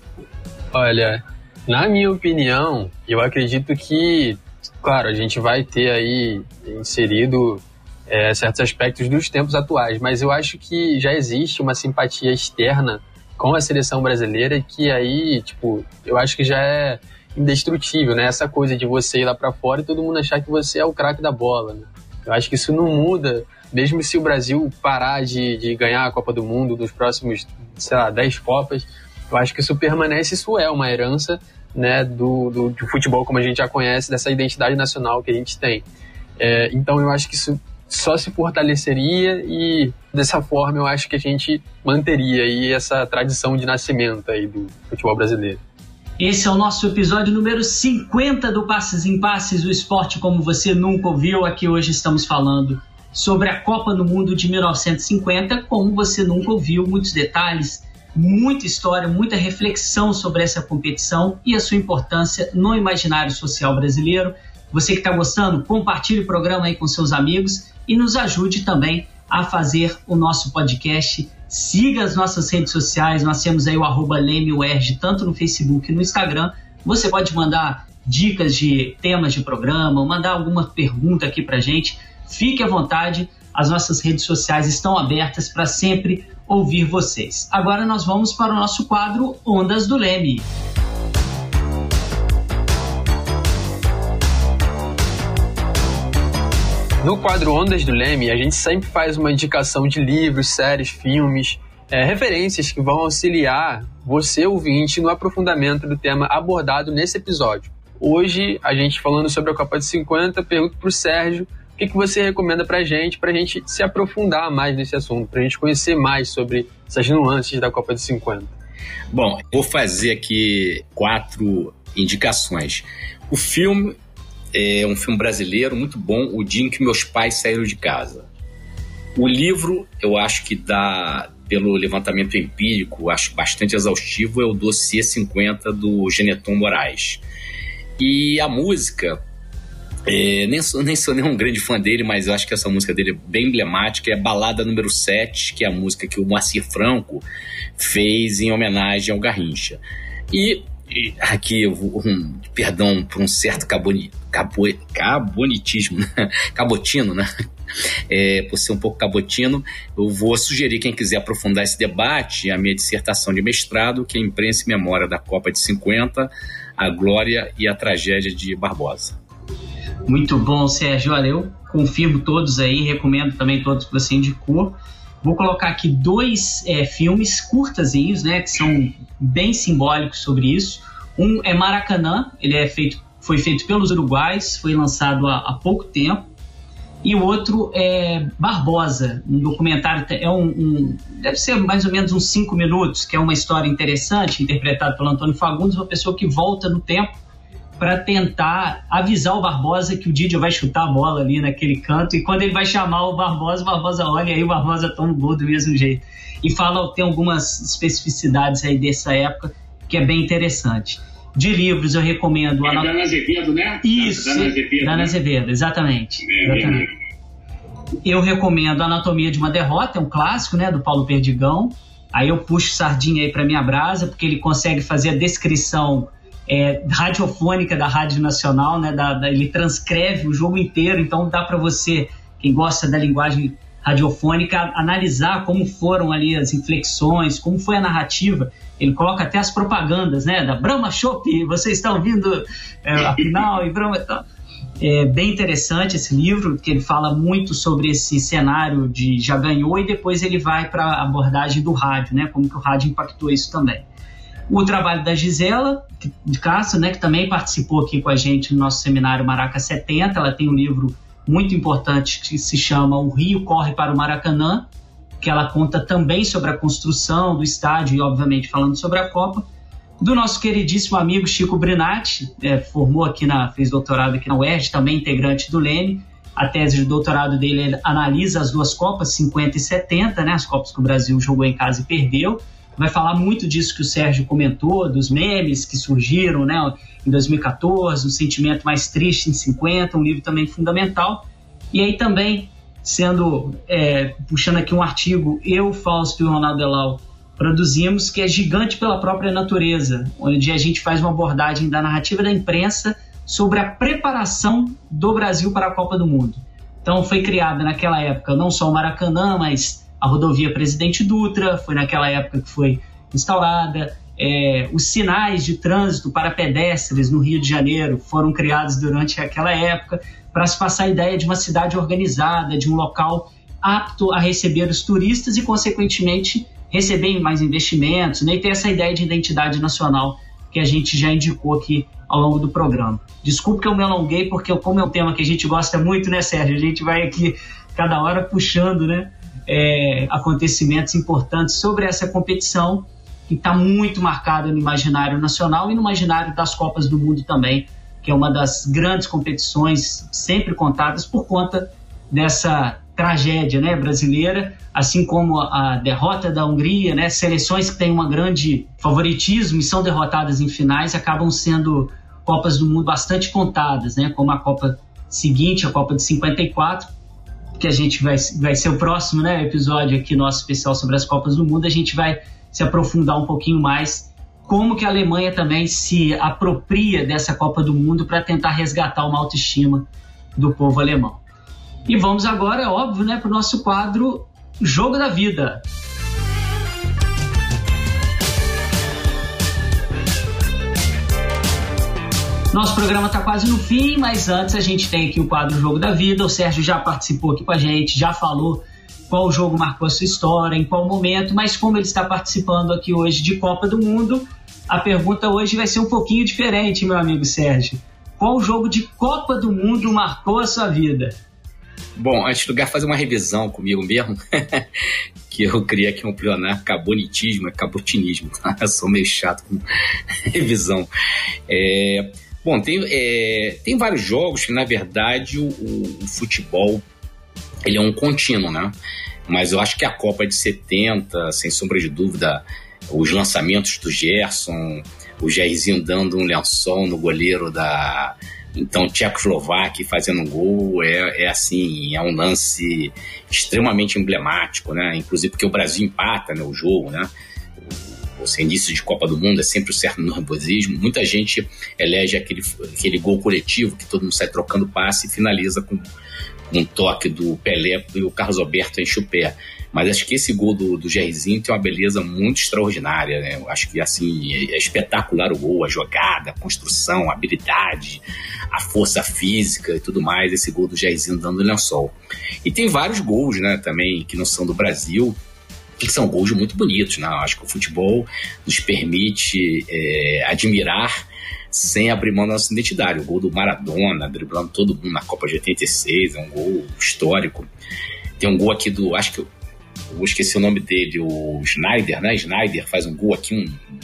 Olha, na minha opinião, eu acredito que, claro, a gente vai ter aí inserido é, certos aspectos dos tempos atuais, mas eu acho que já existe uma simpatia externa com a seleção brasileira que aí, tipo, eu acho que já é indestrutível, né? Essa coisa de você ir lá para fora e todo mundo achar que você é o craque da bola, né? Eu acho que isso não muda, mesmo se o Brasil parar de, de ganhar a Copa do Mundo nos próximos, sei lá, 10 Copas, eu acho que isso permanece, isso é uma herança né, do, do, do futebol como a gente já conhece, dessa identidade nacional que a gente tem. É, então eu acho que isso só se fortaleceria e dessa forma eu acho que a gente manteria aí essa tradição de nascimento aí do futebol brasileiro. Esse é o nosso episódio número 50 do Passes em Passes, o esporte como você nunca ouviu. Aqui hoje estamos falando sobre a Copa do Mundo de 1950, como você nunca ouviu, muitos detalhes, muita história, muita reflexão sobre essa competição e a sua importância no imaginário social brasileiro. Você que está gostando, compartilhe o programa aí com seus amigos e nos ajude também a fazer o nosso podcast Siga as nossas redes sociais, nós temos aí o arroba tanto no Facebook e no Instagram. Você pode mandar dicas de temas de programa, mandar alguma pergunta aqui pra gente. fique à vontade, as nossas redes sociais estão abertas para sempre ouvir vocês. Agora nós vamos para o nosso quadro Ondas do Leme. No quadro Ondas do Leme, a gente sempre faz uma indicação de livros, séries, filmes, é, referências que vão auxiliar você, ouvinte, no aprofundamento do tema abordado nesse episódio. Hoje, a gente falando sobre a Copa de 50, pergunto para o Sérgio o que, que você recomenda para a gente, para a gente se aprofundar mais nesse assunto, para a gente conhecer mais sobre essas nuances da Copa de 50. Bom, vou fazer aqui quatro indicações. O filme é um filme brasileiro muito bom, O Dia em que Meus Pais Saíram de Casa. O livro, eu acho que dá, pelo levantamento empírico, acho bastante exaustivo, é o Dossiê 50 do Geneton Moraes. E a música, é, nem, sou, nem sou nenhum grande fã dele, mas eu acho que essa música dele é bem emblemática. É Balada número 7, que é a música que o Moacir Franco fez em homenagem ao Garrincha. E, aqui, um, perdão por um certo cabo, cabonitismo, né? cabotino, né? É, por ser um pouco cabotino, eu vou sugerir quem quiser aprofundar esse debate, a minha dissertação de mestrado, que é Imprensa e Memória da Copa de 50, a glória e a tragédia de Barbosa. Muito bom, Sérgio. Olha, eu confirmo todos aí, recomendo também todos que você indicou. Vou colocar aqui dois é, filmes curtazinhos, né, que são bem simbólicos sobre isso. Um é Maracanã, ele é feito, foi feito pelos uruguais, foi lançado há, há pouco tempo. E o outro é Barbosa, um documentário, é um, um, deve ser mais ou menos uns cinco minutos, que é uma história interessante, interpretada pelo Antônio Fagundes, uma pessoa que volta no tempo para tentar avisar o Barbosa que o Didio vai chutar a bola ali naquele canto, e quando ele vai chamar o Barbosa, o Barbosa olha e aí o Barbosa toma o gol do mesmo jeito. E fala, tem algumas especificidades aí dessa época que é bem interessante. De livros eu recomendo. É Dana Azevedo, né? Isso, Dana Azevedo, Dana né? Azevedo exatamente. É, exatamente. Eu recomendo Anatomia de uma Derrota, é um clássico, né, do Paulo Perdigão. Aí eu puxo sardinha aí para minha brasa, porque ele consegue fazer a descrição é, radiofônica da Rádio Nacional, né, da, da, ele transcreve o jogo inteiro, então dá para você, quem gosta da linguagem radiofônica, analisar como foram ali as inflexões, como foi a narrativa. Ele coloca até as propagandas, né, da Brahma Shop, você está ouvindo é, a final e Brahma... Então, é bem interessante esse livro, que ele fala muito sobre esse cenário de já ganhou e depois ele vai para a abordagem do rádio, né? Como que o rádio impactou isso também. O trabalho da Gisela de Castro, né, que também participou aqui com a gente no nosso seminário Maraca 70, ela tem um livro muito importante que se chama O Rio Corre para o Maracanã, que ela conta também sobre a construção do estádio e, obviamente, falando sobre a Copa do nosso queridíssimo amigo Chico Brinatti, é, formou aqui na, fez doutorado aqui na UERJ, também integrante do Leme. A tese de doutorado dele analisa as duas Copas, 50 e 70, né, as Copas que o Brasil jogou em casa e perdeu. Vai falar muito disso que o Sérgio comentou, dos memes que surgiram né, em 2014, um sentimento mais triste em 50, um livro também fundamental. E aí também, sendo é, puxando aqui um artigo, eu, Fausto e o Ronaldo Delau produzimos, que é Gigante pela Própria Natureza, onde a gente faz uma abordagem da narrativa da imprensa sobre a preparação do Brasil para a Copa do Mundo. Então foi criada naquela época não só o Maracanã, mas a rodovia Presidente Dutra, foi naquela época que foi instaurada. É, os sinais de trânsito para pedestres no Rio de Janeiro foram criados durante aquela época para se passar a ideia de uma cidade organizada, de um local apto a receber os turistas e, consequentemente, receber mais investimentos, né? e ter essa ideia de identidade nacional que a gente já indicou aqui ao longo do programa. Desculpe que eu me alonguei, porque como é um tema que a gente gosta muito, né, Sérgio? A gente vai aqui cada hora puxando, né, é, acontecimentos importantes sobre essa competição que está muito marcada no imaginário nacional e no imaginário das Copas do Mundo também, que é uma das grandes competições sempre contadas por conta dessa tragédia né, brasileira, assim como a derrota da Hungria, né, seleções que têm um grande favoritismo e são derrotadas em finais acabam sendo Copas do Mundo bastante contadas, né, como a Copa seguinte, a Copa de 54, que a gente vai, vai ser o próximo né, episódio aqui nosso especial sobre as Copas do Mundo, a gente vai se aprofundar um pouquinho mais como que a Alemanha também se apropria dessa Copa do Mundo para tentar resgatar uma autoestima do povo alemão. E vamos agora, é óbvio, né, para o nosso quadro Jogo da Vida. Nosso programa está quase no fim, mas antes a gente tem aqui o quadro Jogo da Vida. O Sérgio já participou aqui com a gente, já falou qual jogo marcou a sua história, em qual momento, mas como ele está participando aqui hoje de Copa do Mundo, a pergunta hoje vai ser um pouquinho diferente, meu amigo Sérgio. Qual jogo de Copa do Mundo marcou a sua vida? Bom, antes de lugar, fazer uma revisão comigo mesmo, que eu criei aqui um plenário cabonitismo, é cabotinismo, tá? Eu sou meio chato com revisão. É, bom, tem, é, tem vários jogos que, na verdade, o, o, futebol ele é um contínuo, né? Mas eu acho que a Copa de 70, sem sombra de dúvida, os lançamentos do Gerson, o Jairzinho dando um lençol no goleiro da, então, Tchecoslováquia fazendo um gol é, é assim, é um lance extremamente emblemático, né? Inclusive porque o Brasil empata né, o jogo, né? O início de Copa do Mundo é sempre o certo nervosismo. Muita gente elege aquele, aquele gol coletivo que todo mundo sai trocando passe e finaliza com um toque do Pelé e o Carlos Alberto enche o pé. Mas acho que esse gol do, do Jairzinho tem uma beleza muito extraordinária, né? Acho que, assim, é, é espetacular o gol, a jogada, a construção, a habilidade, a força física e tudo mais, esse gol do Jairzinho dando lençol. E tem vários gols, né, também, que não são do Brasil, que são gols muito bonitos, né? Acho que o futebol nos permite é, admirar sem abrir mão da nossa identidade. O gol do Maradona, driblando todo mundo na Copa de 86, é um gol histórico. Tem um gol aqui do, acho que eu esqueci o nome dele, o Schneider, né? Schneider faz um gol aqui, um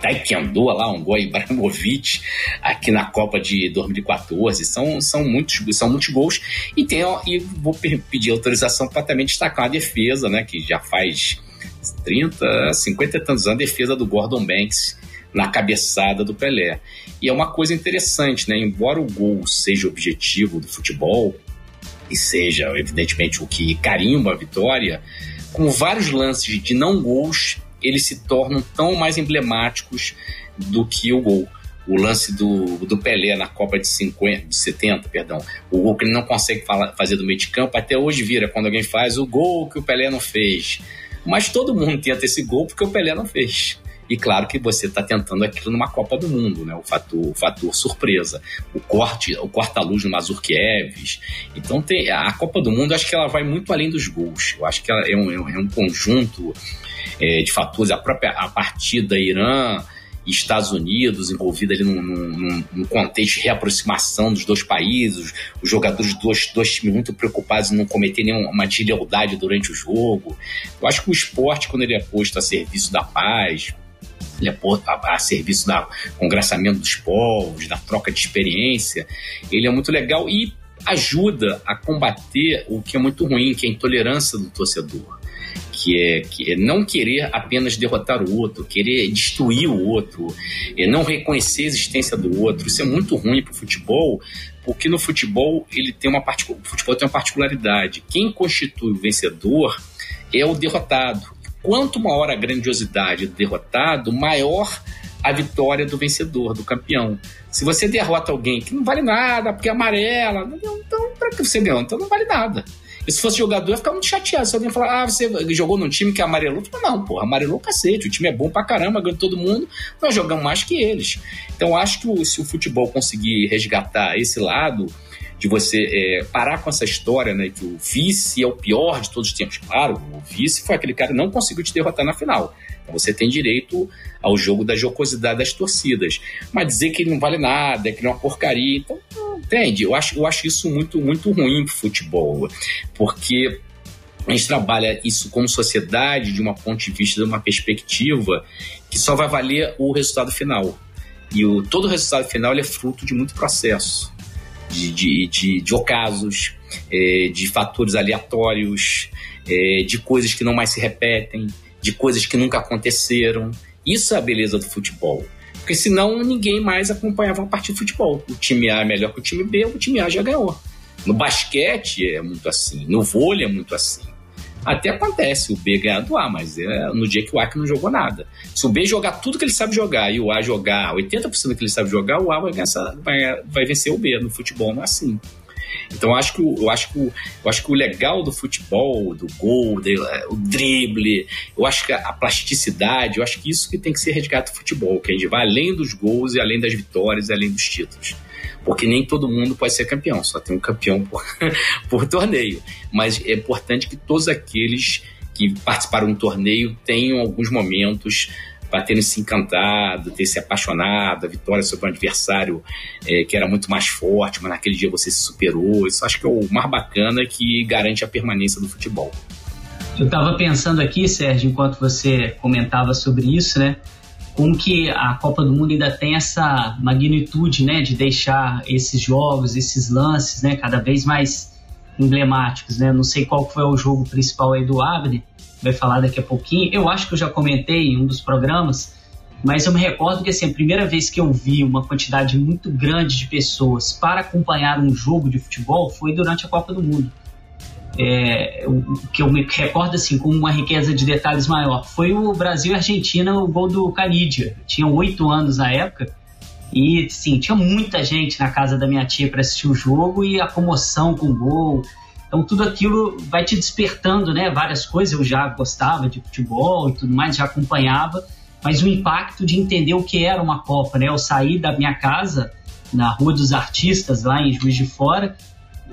taekwondo lá, um gol Ibrahimovic aqui na Copa de 2014. São, são, muitos, são muitos gols. E, tem, e vou pedir autorização para também destacar a defesa, né? Que já faz 30, 50 e tantos anos, a defesa do Gordon Banks na cabeçada do Pelé. E é uma coisa interessante, né? Embora o gol seja o objetivo do futebol, e seja, evidentemente, o que carimba a vitória, com vários lances de não gols, eles se tornam tão mais emblemáticos do que o gol. O lance do, do Pelé na Copa de, 50, de 70, perdão, o gol que ele não consegue fazer do meio de campo, até hoje vira quando alguém faz o gol que o Pelé não fez. Mas todo mundo tenta esse gol porque o Pelé não fez. E claro que você está tentando aquilo numa Copa do Mundo, né? O fator, o fator surpresa, o corte, o corta-luz no Mazurkiewicz. Então tem a Copa do Mundo, acho que ela vai muito além dos gols. Eu acho que ela é um, é um conjunto é, de fatores. A própria a partida Irã Estados Unidos envolvida ali num, num, num, contexto de reaproximação dos dois países, os jogadores dos dois, dois times muito preocupados em não cometer nenhuma deslealdade durante o jogo. Eu acho que o esporte, quando ele é posto a serviço da paz, ele é a, a serviço do congraçamento dos povos, da troca de experiência, ele é muito legal e ajuda a combater o que é muito ruim, que é a intolerância do torcedor. Que é, que é não querer apenas derrotar o outro, querer destruir o outro, é não reconhecer a existência do outro. Isso é muito ruim para o futebol, porque no futebol ele tem uma o futebol tem uma particularidade. Quem constitui o vencedor é o derrotado. Quanto maior a grandiosidade do derrotado, maior a vitória do vencedor, do campeão. Se você derrota alguém que não vale nada, porque é amarela, então para que você ganhou? Então não vale nada. E se fosse jogador, ia ficar muito chateado. Se alguém falar, ah, você jogou num time que é amarelou, falo, não, pô, amarelou cacete, o time é bom pra caramba, ganhou todo mundo, nós jogamos mais que eles. Então acho que se o futebol conseguir resgatar esse lado, de você é, parar com essa história, né, que o vice é o pior de todos os tempos. Claro, o vice foi aquele cara que não conseguiu te derrotar na final. Então você tem direito ao jogo da jocosidade das torcidas. Mas dizer que ele não vale nada, que ele é uma porcaria, então, entende? Eu acho, eu acho isso muito, muito ruim pro futebol, porque a gente trabalha isso como sociedade de uma ponto de vista, de uma perspectiva que só vai valer o resultado final. E o, todo o resultado final é fruto de muito processo de, de, de, de ocasos, é, de fatores aleatórios, é, de coisas que não mais se repetem, de coisas que nunca aconteceram. Isso é a beleza do futebol. Porque senão ninguém mais acompanhava a partida de futebol. O time A é melhor que o time B, o time A já ganhou. No basquete é muito assim, no vôlei é muito assim. Até acontece o B ganhar do A, mas é no dia que o A que não jogou nada. Se o B jogar tudo que ele sabe jogar e o A jogar 80% do que ele sabe jogar, o A vai, ganhar, vai, vai vencer o B. No futebol não é assim. Então eu acho que, eu acho que, eu acho que o legal do futebol, do gol, do, o drible, eu acho que a plasticidade, eu acho que isso que tem que ser resgate do futebol, que a gente vai além dos gols e além das vitórias e além dos títulos. Porque nem todo mundo pode ser campeão, só tem um campeão por, por torneio. Mas é importante que todos aqueles que participaram do torneio tenham alguns momentos para terem se encantado, ter se apaixonado, a vitória sobre um adversário é, que era muito mais forte, mas naquele dia você se superou. Isso acho que é o mais bacana que garante a permanência do futebol. Eu estava pensando aqui, Sérgio, enquanto você comentava sobre isso, né? Como que a Copa do Mundo ainda tem essa magnitude, né? De deixar esses jogos, esses lances, né? Cada vez mais emblemáticos, né? Não sei qual foi o jogo principal aí do Abner, vai falar daqui a pouquinho. Eu acho que eu já comentei em um dos programas, mas eu me recordo que assim, a primeira vez que eu vi uma quantidade muito grande de pessoas para acompanhar um jogo de futebol foi durante a Copa do Mundo. É, o que eu me recordo assim com uma riqueza de detalhes maior foi o Brasil e Argentina o gol do Canidia tinha oito anos na época e sim tinha muita gente na casa da minha tia para assistir o jogo e a comoção com o gol então tudo aquilo vai te despertando, né? Várias coisas. Eu já gostava de futebol e tudo mais, já acompanhava, mas o impacto de entender o que era uma Copa, né? Eu saí da minha casa na Rua dos Artistas, lá em Juiz de Fora,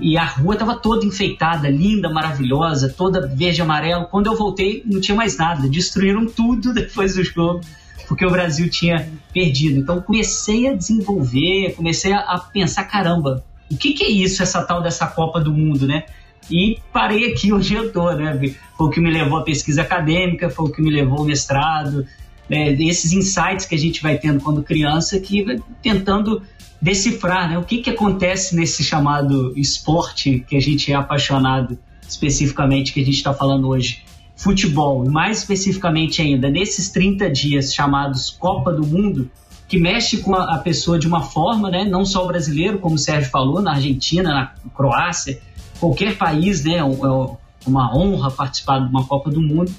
e a rua estava toda enfeitada, linda, maravilhosa, toda verde e amarelo. Quando eu voltei, não tinha mais nada. Destruíram tudo depois do jogo, porque o Brasil tinha perdido. Então comecei a desenvolver, comecei a pensar, caramba, o que, que é isso, essa tal dessa Copa do Mundo, né? E parei aqui onde eu tô, né? Foi o que me levou à pesquisa acadêmica, foi o que me levou ao mestrado, né? esses insights que a gente vai tendo quando criança, que tentando decifrar, né? O que que acontece nesse chamado esporte que a gente é apaixonado, especificamente, que a gente está falando hoje. Futebol, mais especificamente ainda, nesses 30 dias chamados Copa do Mundo, que mexe com a, pessoa de uma forma, né? Não só o brasileiro, como o Sérgio falou, na Argentina, na Croácia, qualquer país, né, é, é uma honra participar de uma Copa do Mundo.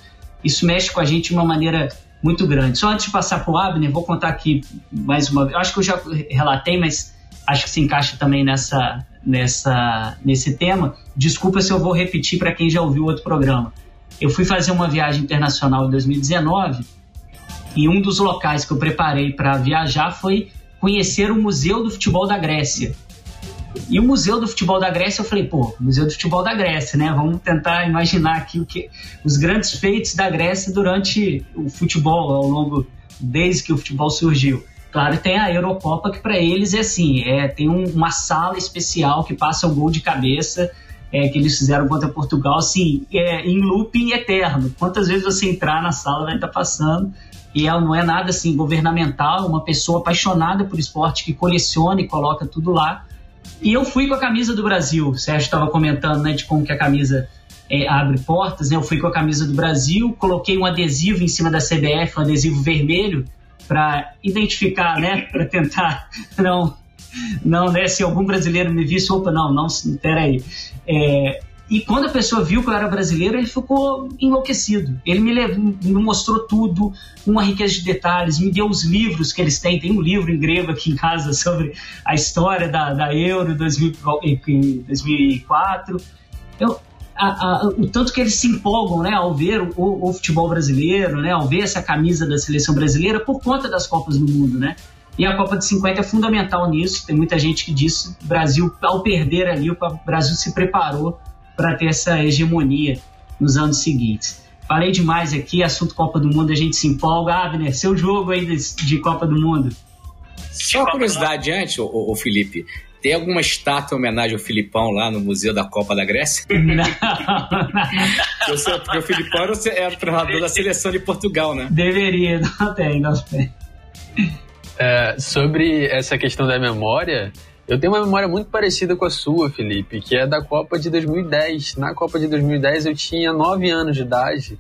Isso mexe com a gente de uma maneira muito grande. Só antes de passar para o Abner, vou contar aqui mais uma vez. Acho que eu já relatei, mas acho que se encaixa também nessa, nessa, nesse tema. Desculpa se eu vou repetir para quem já ouviu outro programa. Eu fui fazer uma viagem internacional em 2019 e um dos locais que eu preparei para viajar foi conhecer o Museu do Futebol da Grécia. E o Museu do Futebol da Grécia, eu falei, pô, Museu do Futebol da Grécia, né? Vamos tentar imaginar aqui o que os grandes feitos da Grécia durante o futebol, ao longo desde que o futebol surgiu. Claro, tem a Eurocopa que para eles é assim, é tem um, uma sala especial que passa o gol de cabeça é, que eles fizeram contra Portugal, assim, é, em looping eterno. Quantas vezes você entrar na sala vai estar tá passando e ela não é nada assim governamental, uma pessoa apaixonada por esporte que coleciona e coloca tudo lá e eu fui com a camisa do Brasil. O Sérgio estava comentando né, de como que a camisa é, abre portas. Né? Eu fui com a camisa do Brasil, coloquei um adesivo em cima da CBF, um adesivo vermelho, para identificar, né? Para tentar não, não, né? Se algum brasileiro me visse, opa, não, não, peraí. É, e quando a pessoa viu que eu era brasileiro, ele ficou enlouquecido. Ele me, levou, me mostrou tudo, uma riqueza de detalhes, me deu os livros que eles têm. Tem um livro em grego aqui em casa sobre a história da, da Euro 2004. Eu, a, a, o tanto que eles se empolgam né, ao ver o, o, futebol brasileiro, né, ao ver essa camisa da seleção brasileira por conta das Copas do Mundo. Né? E a Copa de 50 é fundamental nisso. Tem muita gente que diz que o Brasil, ao perder ali, o Brasil se preparou para ter essa hegemonia nos anos seguintes. Falei demais aqui, assunto Copa do Mundo, a gente se empolga. Abner, seu jogo aí de, de Copa do Mundo. Só uma curiosidade antes, ô, ô, Felipe. Tem alguma estátua em homenagem ao Filipão lá no Museu da Copa da Grécia? Não. Eu sei, porque o Filipão era o treinador da seleção de Portugal, né? Deveria, não tem, não tem. É, sobre essa questão da memória, eu tenho uma memória muito parecida com a sua, Felipe, que é da Copa de 2010. Na Copa de 2010 eu tinha 9 anos de idade.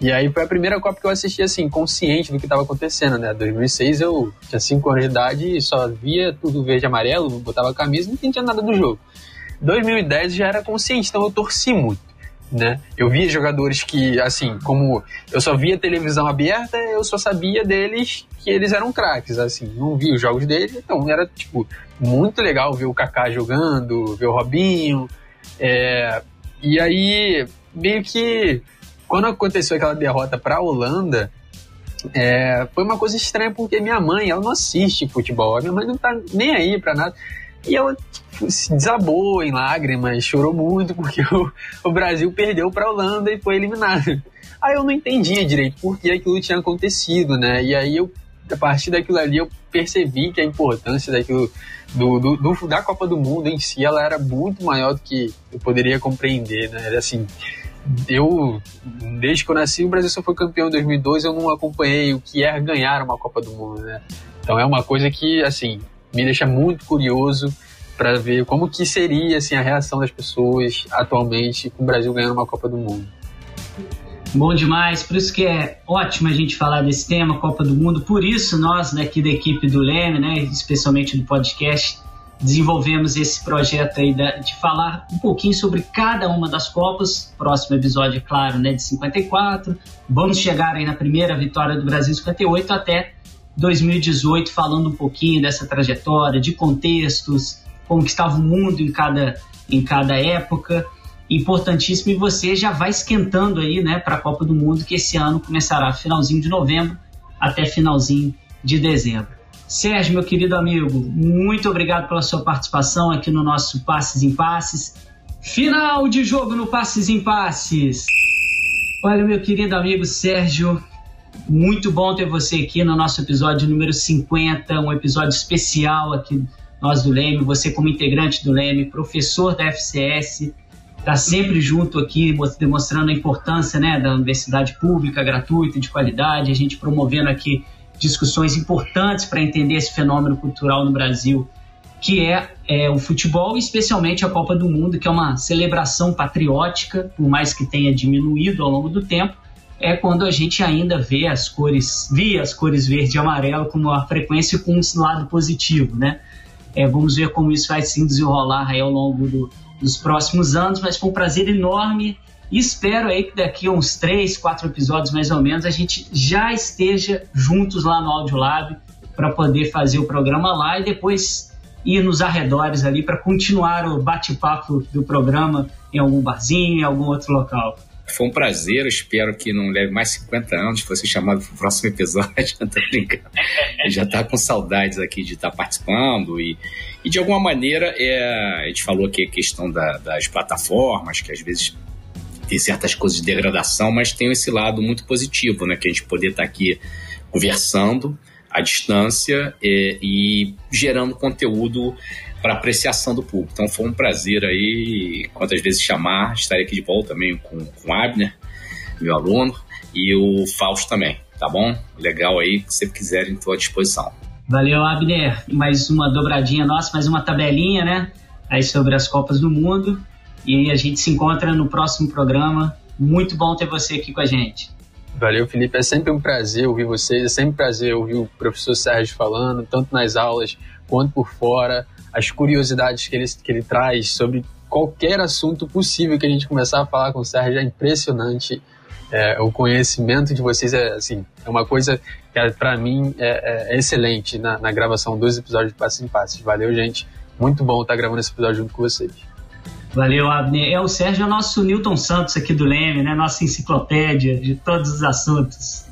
E aí foi a primeira Copa que eu assisti, assim, consciente do que estava acontecendo, né? 2006 eu tinha 5 anos de idade e só via tudo verde e amarelo, botava camisa e não entendia nada do jogo. 2010 já era consciente, então eu torci muito. Né? Eu via jogadores que, assim, como eu só via televisão aberta, eu só sabia deles que eles eram craques, assim, não via os jogos deles, então era, tipo, muito legal ver o Kaká jogando, ver o Robinho, é, e aí, meio que, quando aconteceu aquela derrota para a Holanda, é, foi uma coisa estranha porque minha mãe, ela não assiste futebol, a minha mãe não tá nem aí para nada, e ela tipo, se desabou em lágrimas, chorou muito porque o, o Brasil perdeu para a Holanda e foi eliminado. Aí eu não entendia direito por que aquilo tinha acontecido, né? E aí eu, a partir daquilo ali, eu percebi que a importância daquilo, do, do, do, da Copa do Mundo em si, ela era muito maior do que eu poderia compreender, né? Era assim, eu, desde que eu nasci, o Brasil só foi campeão em 2002, eu não acompanhei o que é ganhar uma Copa do Mundo, né? Então é uma coisa que, assim, me deixa muito curioso para ver como que seria assim a reação das pessoas atualmente com o Brasil ganhando uma Copa do Mundo. Bom demais, por isso que é ótimo a gente falar desse tema, Copa do Mundo. Por isso nós daqui da equipe do Leme, né, especialmente do podcast, desenvolvemos esse projeto aí de falar um pouquinho sobre cada uma das Copas. Próximo episódio, é claro, né, de 54. Vamos chegar aí na primeira vitória do Brasil 58 até 2018, falando um pouquinho dessa trajetória, de contextos, como que estava o mundo em cada, em cada época. Importantíssimo, e você já vai esquentando aí né, para a Copa do Mundo, que esse ano começará finalzinho de novembro até finalzinho de dezembro. Sérgio, meu querido amigo, muito obrigado pela sua participação aqui no nosso Passes em Passes. Final de jogo no Passes em Passes. Olha, meu querido amigo Sérgio, muito bom ter você aqui no nosso episódio número 50, um episódio especial aqui nós do Leme, você como integrante do Leme, professor da FCS, está sempre junto aqui, demonstrando a importância né, da universidade pública, gratuita, de qualidade, a gente promovendo aqui discussões importantes para entender esse fenômeno cultural no Brasil, que é, é, o futebol, especialmente a Copa do Mundo, que é uma celebração patriótica, por mais que tenha diminuído ao longo do tempo, é quando a gente ainda vê as cores, via as cores verde e amarelo como a frequência com um lado positivo, né? É, vamos ver como isso vai se desenrolar ao longo do, dos próximos anos, mas foi um prazer enorme e espero aí que daqui a uns três, quatro episódios mais ou menos a gente já esteja juntos lá no Audiolab para poder fazer o programa lá e depois ir nos arredores ali para continuar o bate-papo do programa em algum barzinho, em algum outro local. Foi um prazer, espero que não leve mais 50 anos de você chamado para o próximo episódio. tá brincando. Já está com saudades aqui de estar tá participando e, e de alguma maneira é, a gente falou aqui a questão da, das plataformas, que às vezes tem certas coisas de degradação, mas tem esse lado muito positivo, né? Que a gente poder estar tá aqui conversando à distância e, e gerando conteúdo para apreciação do público. Então foi um prazer aí, quantas vezes chamar, estarei aqui de volta também com, com o Abner, meu aluno, e o Fausto também, tá bom? Legal aí, se sempre quiserem, estou à disposição. Valeu, Abner. Mais uma dobradinha nossa, mais uma tabelinha, né? Aí sobre as Copas do Mundo. E a gente se encontra no próximo programa. Muito bom ter você aqui com a gente. Valeu, Felipe. É sempre um prazer ouvir vocês, é sempre um prazer ouvir o professor Sérgio falando, tanto nas aulas quanto por fora as curiosidades que ele, que ele traz sobre qualquer assunto possível que a gente começar a falar com o Sérgio é impressionante. É, o conhecimento de vocês é assim é uma coisa que para mim é, é, excelente na, na, gravação dos episódios de Passos em Passos. Valeu, gente. Muito bom estar gravando esse episódio junto com vocês. Valeu, Abner. É, o Sérgio é o nosso Newton Santos aqui do Leme, né? Nossa enciclopédia de todos os assuntos.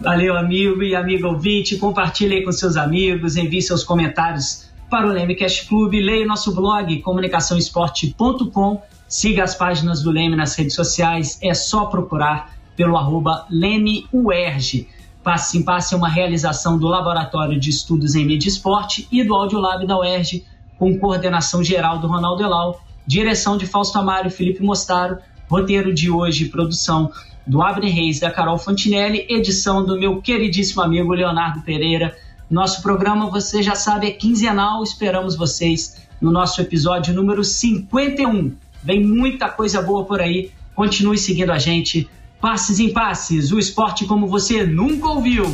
Valeu, amigo e amigo ouvinte. Compartilhe aí com seus amigos, envie seus comentários para o Lemecast Clube, leia nosso blog comunicaçãoesporte.com, siga as páginas do Leme nas redes sociais, é só procurar pelo arroba LemeUERJ. Passe em Passe é uma realização do Laboratório de Estudos em Mídia e Esporte e do Audiolab da UERJ, com coordenação geral do Ronaldo Elau, direção de Fausto Amário e Felipe Mostaro, roteiro de hoje produção do Abner Reis da Carol Fantinelli, edição do meu queridíssimo amigo Leonardo Pereira. Nosso programa, você já sabe, é quinzenal. Esperamos vocês no nosso episódio número 51. Vem muita coisa boa por aí. Continue seguindo a gente. Passes em passes, o esporte como você nunca ouviu.